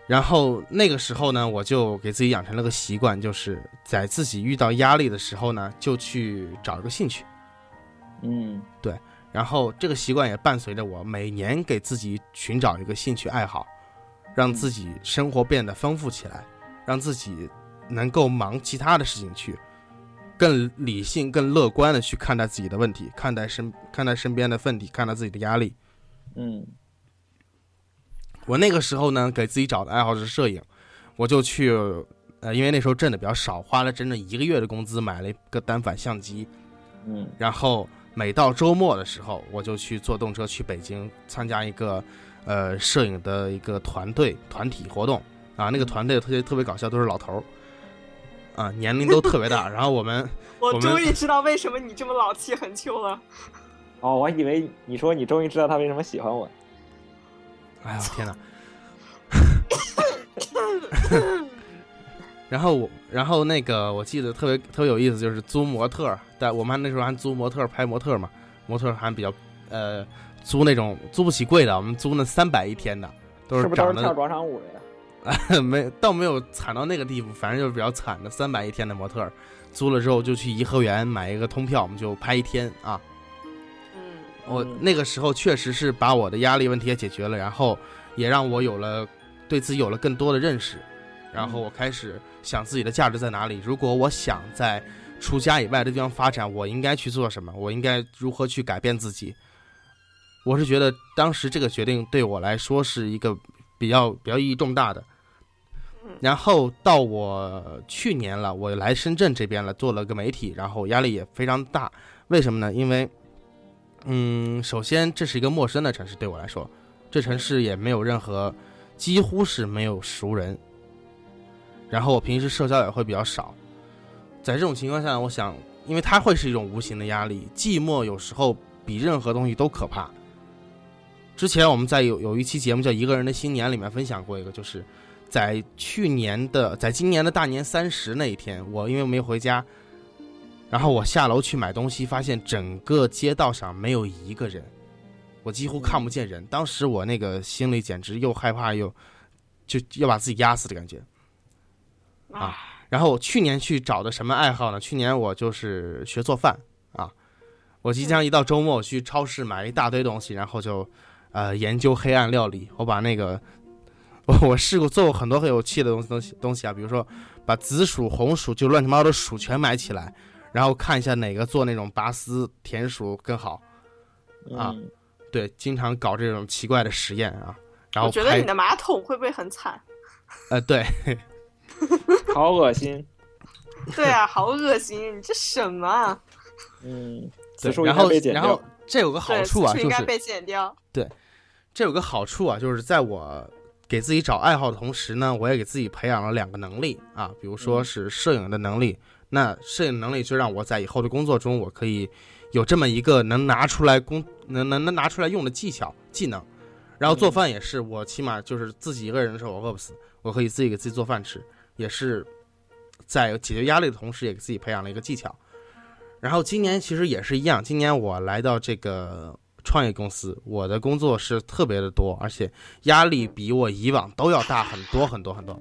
然后那个时候呢，我就给自己养成了个习惯，就是在自己遇到压力的时候呢，就去找一个兴趣。嗯对然后这个习惯也伴随着我每年给自己寻找一个兴趣爱好，让自己生活变得丰富起来，让自己能够忙其他的事情去，更理性、更乐观的去看待自己的问题，看待身看待身边的问题，看待自己的压力。嗯我那个时候呢，给自己找的爱好是摄影，我就去，呃，因为那时候挣的比较少，花了整整一个月的工资买了一个单反相机，嗯然后每到周末的时候，我就去坐动车去北京参加一个呃摄影的一个团队团体活动啊，那个团队特别特别搞笑，都是老头儿啊，年龄都特别大。然后我们 (laughs) 我们我终于知道为什么你这么老气横秋了。哦，我以为你说你终于知道他为什么喜欢我。哎呀天哪！然后我，然后那个我记得特别特别有意思，就是租模特儿，但我们那时候还租模特儿拍模特儿嘛，模特儿还比较呃租那种租不起贵的，我们租那三百一天的，都是都长得是跳广场舞的呀？(laughs) 没倒没有惨到那个地步，反正就是比较惨的三百一天的模特儿，租了之后就去颐和园买一个通票，我们就拍一天啊。嗯，我嗯那个时候确实是把我的压力问题也解决了，然后也让我有了对自己有了更多的认识，然后我开始想自己的价值在哪里。如果我想在除家以外的地方发展，我应该去做什么？我应该如何去改变自己？我是觉得当时这个决定对我来说是一个比较比较意义重大的嗯。然后到我去年了，我来深圳这边了，做了个媒体，然后压力也非常大。为什么呢？因为嗯，首先这是一个陌生的城市，对我来说，这城市也没有任何，几乎是没有熟人。然后我平时社交也会比较少，在这种情况下，我想，因为它会是一种无形的压力，寂寞有时候比任何东西都可怕。之前我们在有有一期节目叫《一个人的新年》里面分享过一个，就是在去年的，在今年的大年三十那一天，我因为没回家，然后我下楼去买东西，发现整个街道上没有一个人，我几乎看不见人。当时我那个心里简直又害怕又就要把自己压死的感觉。啊然后我去年去找的什么爱好呢？去年我就是学做饭啊。我即将一到周末，我去超市买一大堆东西，然后就呃研究黑暗料理。我把那个我 (laughs) 我试过做过很多很有趣的东西东西东西啊，比如说把紫薯、红薯就乱七八糟的薯全买起来，然后看一下哪个做那种拔丝田鼠更好。啊嗯对，经常搞这种奇怪的实验啊。然后拍我觉得你的马桶会不会很惨？呃对，(laughs) 好恶心。对啊，好恶心！你这什么啊？嗯，然后然后。这有个好，处啊，就是应该被剪掉。这有个好处啊，就是在我给自己找爱好的同时呢，我也给自己培养了两个能力啊，比如说嗯是摄影的能力。那摄影能力就让我在以后的工作中，我可以有这么一个能拿出来工能能能拿出来用的技巧技能。然后做饭也是，我起码就是自己一个人的时候，我饿不死，我可以自己给自己做饭吃，也是在解决压力的同时，也给自己培养了一个技巧。然后今年其实也是一样，今年我来到这个创业公司，我的工作是特别的多，而且压力比我以往都要大很多很多很多。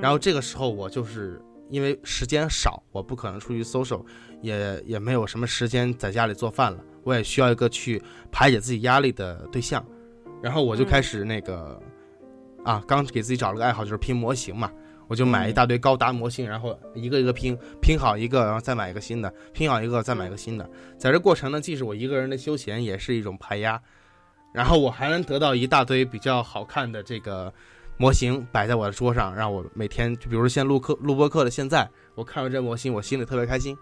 然后这个时候我就是因为时间少，我不可能出去 social，也也没有什么时间在家里做饭了，我也需要一个去排解自己压力的对象。然后我就开始那个，啊，刚给自己找了个爱好，就是拼模型嘛。我就买一大堆高达模型，然后一个一个拼，拼好一个，然后再买一个新的，拼好一个再买一个新的。在这过程呢，既是我一个人的休闲，也是一种排压。然后我还能得到一大堆比较好看的这个模型摆在我的桌上，让我每天就比如说现在录课录播课的现在，我看到这模型，我心里特别开心。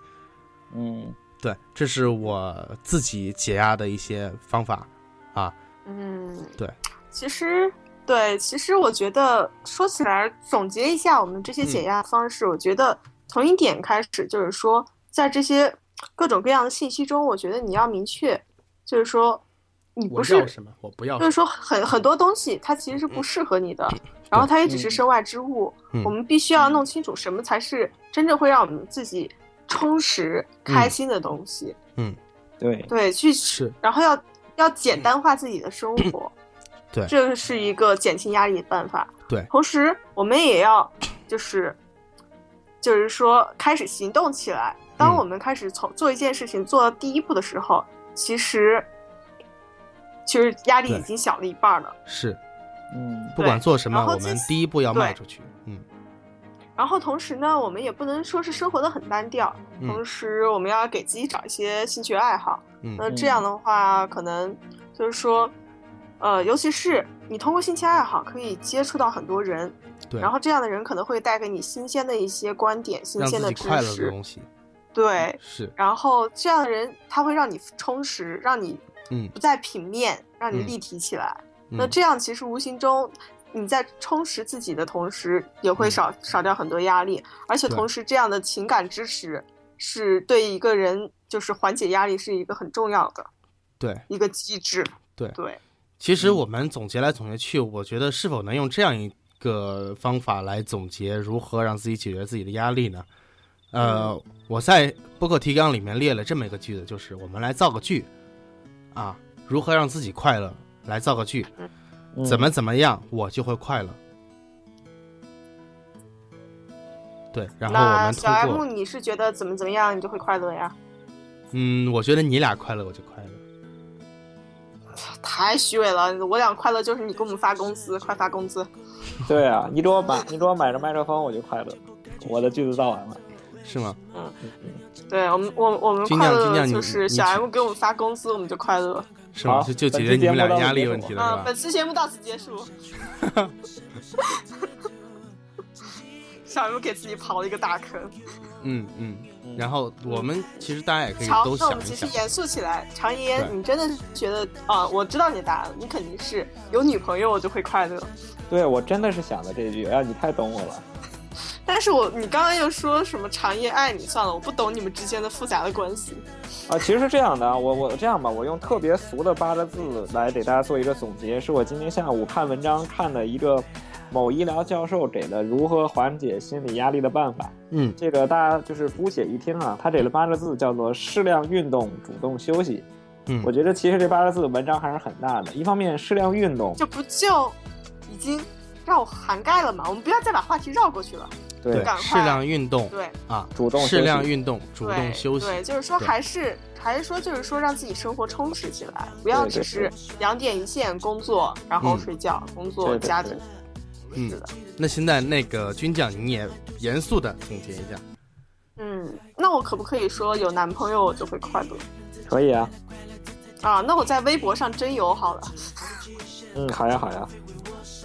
嗯对，这是我自己解压的一些方法啊。嗯，对。其实，对，其实我觉得说起来，总结一下我们这些解嗯压方式，我觉得从一点开始，就是说，在这些各种各样的信息中，我觉得你要明确，就是说你不是我要什么，我不要。就是说很很多东西它其实是不适合你的，然后它也只是身外之物。嗯我们必须要弄清楚什么才是真正会让我们自己充实、开心的东西。嗯对，对，去是然后要要简单化自己的生活，(clears throat) 对这是一个减轻压力的办法。对同时我们也要就是就是说开始行动起来。当嗯我们开始从做一件事情做到第一步的时候，其实其实压力已经小了一半了。是，嗯，不管做什么，然后我们第一步要迈出去。嗯。然后同时呢，我们也不能说是生活的很单调，嗯。同时我们要给自己找一些兴趣爱好。嗯。那这样的话，可能就是说，呃，尤其是你通过兴趣爱好可以接触到很多人，对，然后这样的人可能会带给你新鲜的一些观点、新鲜的知自己快乐的识，东西。对。是，然后这样的人他会让你充实，让你嗯。不再平面，让你嗯。立体起来。那嗯这样其实无形中你在充实自己的同时，也会嗯。少、少掉很多压力，而且同时这样的情感支持是对一个人就是缓解压力是一个很重要的对。一个机制。对。对，其实我们总结来总结去，我觉得是否能用这样一个方法来总结如何让自己解决自己的压力呢？呃，我在播客提纲里面列了这么一个句子，就是我们来造个句啊，如何让自己快乐？来造个句，嗯怎么怎么样，我就会快乐。对，然后我们那小通 M，你是觉得怎么怎么样你就会快乐呀？嗯，我觉得你俩快乐，我就快乐。太虚伪了！我俩快乐就是你给我们发工资，快发工资。对啊，你给我买，你给我买着麦克风，我就快乐。我的句子造完了。是吗？嗯对我们，我我们快乐就是小 M 给我们发工资，我们就快乐。是吗？好就就解本决你们俩压力问题了，嗯，本期节目到此结束。(laughs) 小 M 给自己刨了一个大坑。嗯嗯。然后我们其实大家也可以好，都那我想那我，们其实严肃起来。常爷爷你真的是觉得啊？我知道你的答案，你肯定是有女朋友我就会快乐。对我真的是想的这句，哎，你太懂我了。但是我你刚刚又说什么长夜爱你，算了，我不懂你们之间的复杂的关系。啊，其实是这样的啊，我我这样吧，我用特别俗的八个字来给大家做一个总结，是我今天下午看文章看的一个某医疗教授给的如何缓解心理压力的办法。嗯这个大家就是姑且一听啊，他给了八个字，叫做适量运动，主动休息。嗯我觉得其实这八个字文章还是很大的，一方面适量运动，这不就已经让我涵盖了吗？我们不要再把话题绕过去了。对赶快适量运动对，啊，主动适量运动，主动休息，对，就是说还是还是说就是说让自己生活充实起来，不要只是两点一线，工作然后嗯睡觉，工作家庭。嗯是的，那现在那个军将，你也严肃的总结一下。嗯，那我可不可以说有男朋友我就会快乐可以啊。啊？那我在微博上真友好了。(laughs) 嗯，好呀好呀。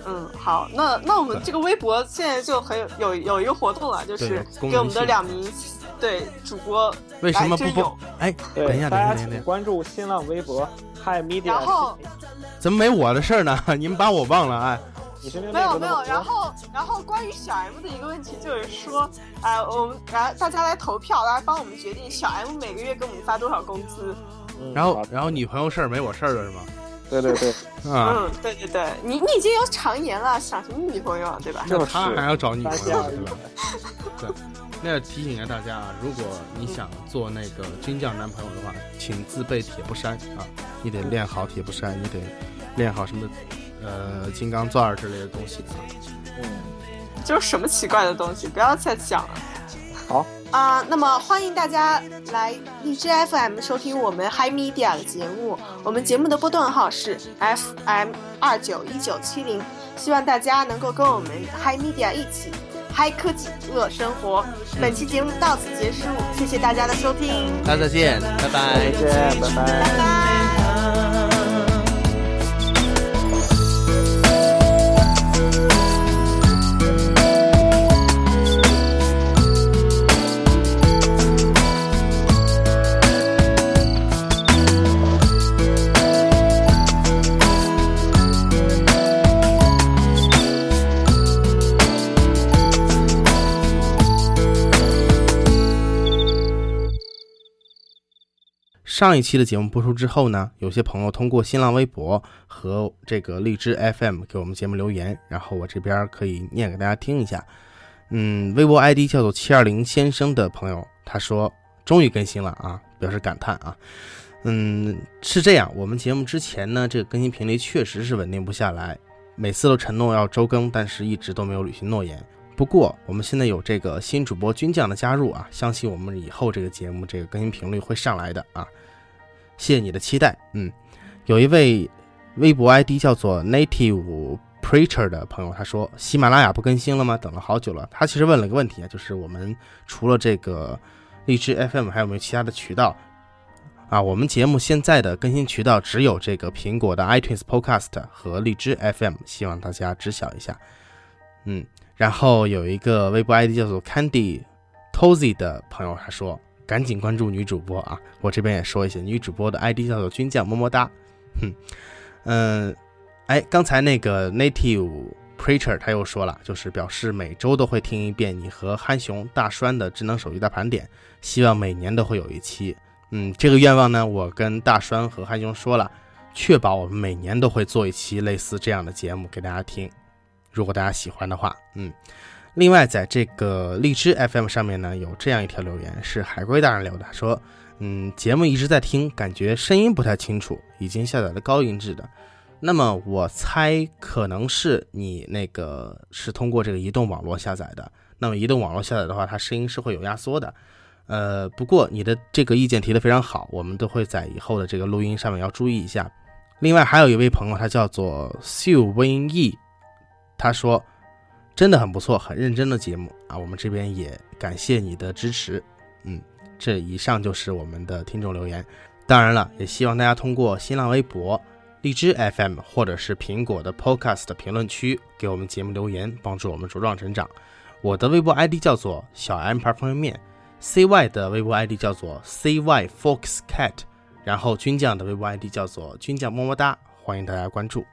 嗯，好，那那我们这个微博现在就很有有有一个活动了，就是给我们的两名对主播为什么不？哎，等一对，下，大家等一下，等一下，请关注新浪微博 Hi Media。然后怎么没我的事儿呢？(laughs) 你们把我忘了哎。你没有没有，然后然后关于小 M 的一个问题就是说，哎、我们来大家来投票，来帮我们决定小 M 每个月给我们发多少工资。嗯然后然后女朋友事儿没我事儿了是吗？对对对，(laughs) 啊，嗯，对对对，你你已经有常言了，想什么女朋友啊，对吧？就是他还要找女朋友是线而已吧？。那要提醒一下大家啊，如果你想做那个军将男朋友的话，请自备铁布衫啊！你得练好铁布衫，你得练好什么呃金刚钻儿之类的东西啊。嗯，就是什么奇怪的东西，不要再讲了。好啊、那么欢迎大家来荔枝 FM 收听我们 Hi Media 的节目。我们节目的波段号是 FM 二九一九七零，希望大家能够跟我们 Hi Media 一起嗨科技乐生活。本期节目到此结束，谢谢大家的收听，大家再见，拜拜再。见，拜拜拜拜。上一期的节目播出之后呢，有些朋友通过新浪微博和这个荔枝 FM 给我们节目留言，然后我这边可以念给大家听一下。嗯，微博 ID 叫做七二零先生的朋友，他说终于更新了啊，表示感叹啊。嗯，是这样，我们节目之前呢，这个更新频率确实是稳定不下来，每次都承诺要周更，但是一直都没有履行诺言。不过我们现在有这个新主播军将的加入啊，相信我们以后这个节目这个更新频率会上来的啊。谢谢你的期待。嗯，有一位微博 ID 叫做 Native Preacher 的朋友，他说喜马拉雅不更新了吗？等了好久了。他其实问了一个问题啊，就是我们除了这个荔枝 FM 还有没有其他的渠道啊？我们节目现在的更新渠道只有这个苹果的 iTunes Podcast 和荔枝 FM，希望大家知晓一下。嗯。然后有一个微博 ID 叫做 Candy Tozy 的朋友，他说：“赶紧关注女主播啊！”我这边也说一下，女主播的 ID 叫做军将么么哒。哼，嗯，哎，刚才那个 Native Preacher 他又说了，就是表示每周都会听一遍你和憨熊大栓的智能手机大盘点，希望每年都会有一期。嗯，这个愿望呢，我跟大栓和憨熊说了，确保我们每年都会做一期类似这样的节目给大家听。如果大家喜欢的话，嗯，另外在这个荔枝 FM 上面呢，有这样一条留言是海龟大人留的，说，嗯，节目一直在听，感觉声音不太清楚，已经下载了高音质的。那么我猜可能是你那个是通过这个移动网络下载的。那么移动网络下载的话，它声音是会有压缩的。呃，不过你的这个意见提得非常好，我们都会在以后的这个录音上面要注意一下。另外还有一位朋友，他叫做 Sue。他说：“真的很不错，很认真的节目啊！我们这边也感谢你的支持。嗯，这以上就是我们的听众留言。当然了，也希望大家通过新浪微博、荔枝 FM 或者是苹果的 Podcast 评论区给我们节目留言，帮助我们茁壮成长。我的微博 ID 叫做小 M 牌方便面，CY 的微博 ID 叫做 CY Fox Cat，然后军将的微博 ID 叫做军将么么哒，欢迎大家关注。”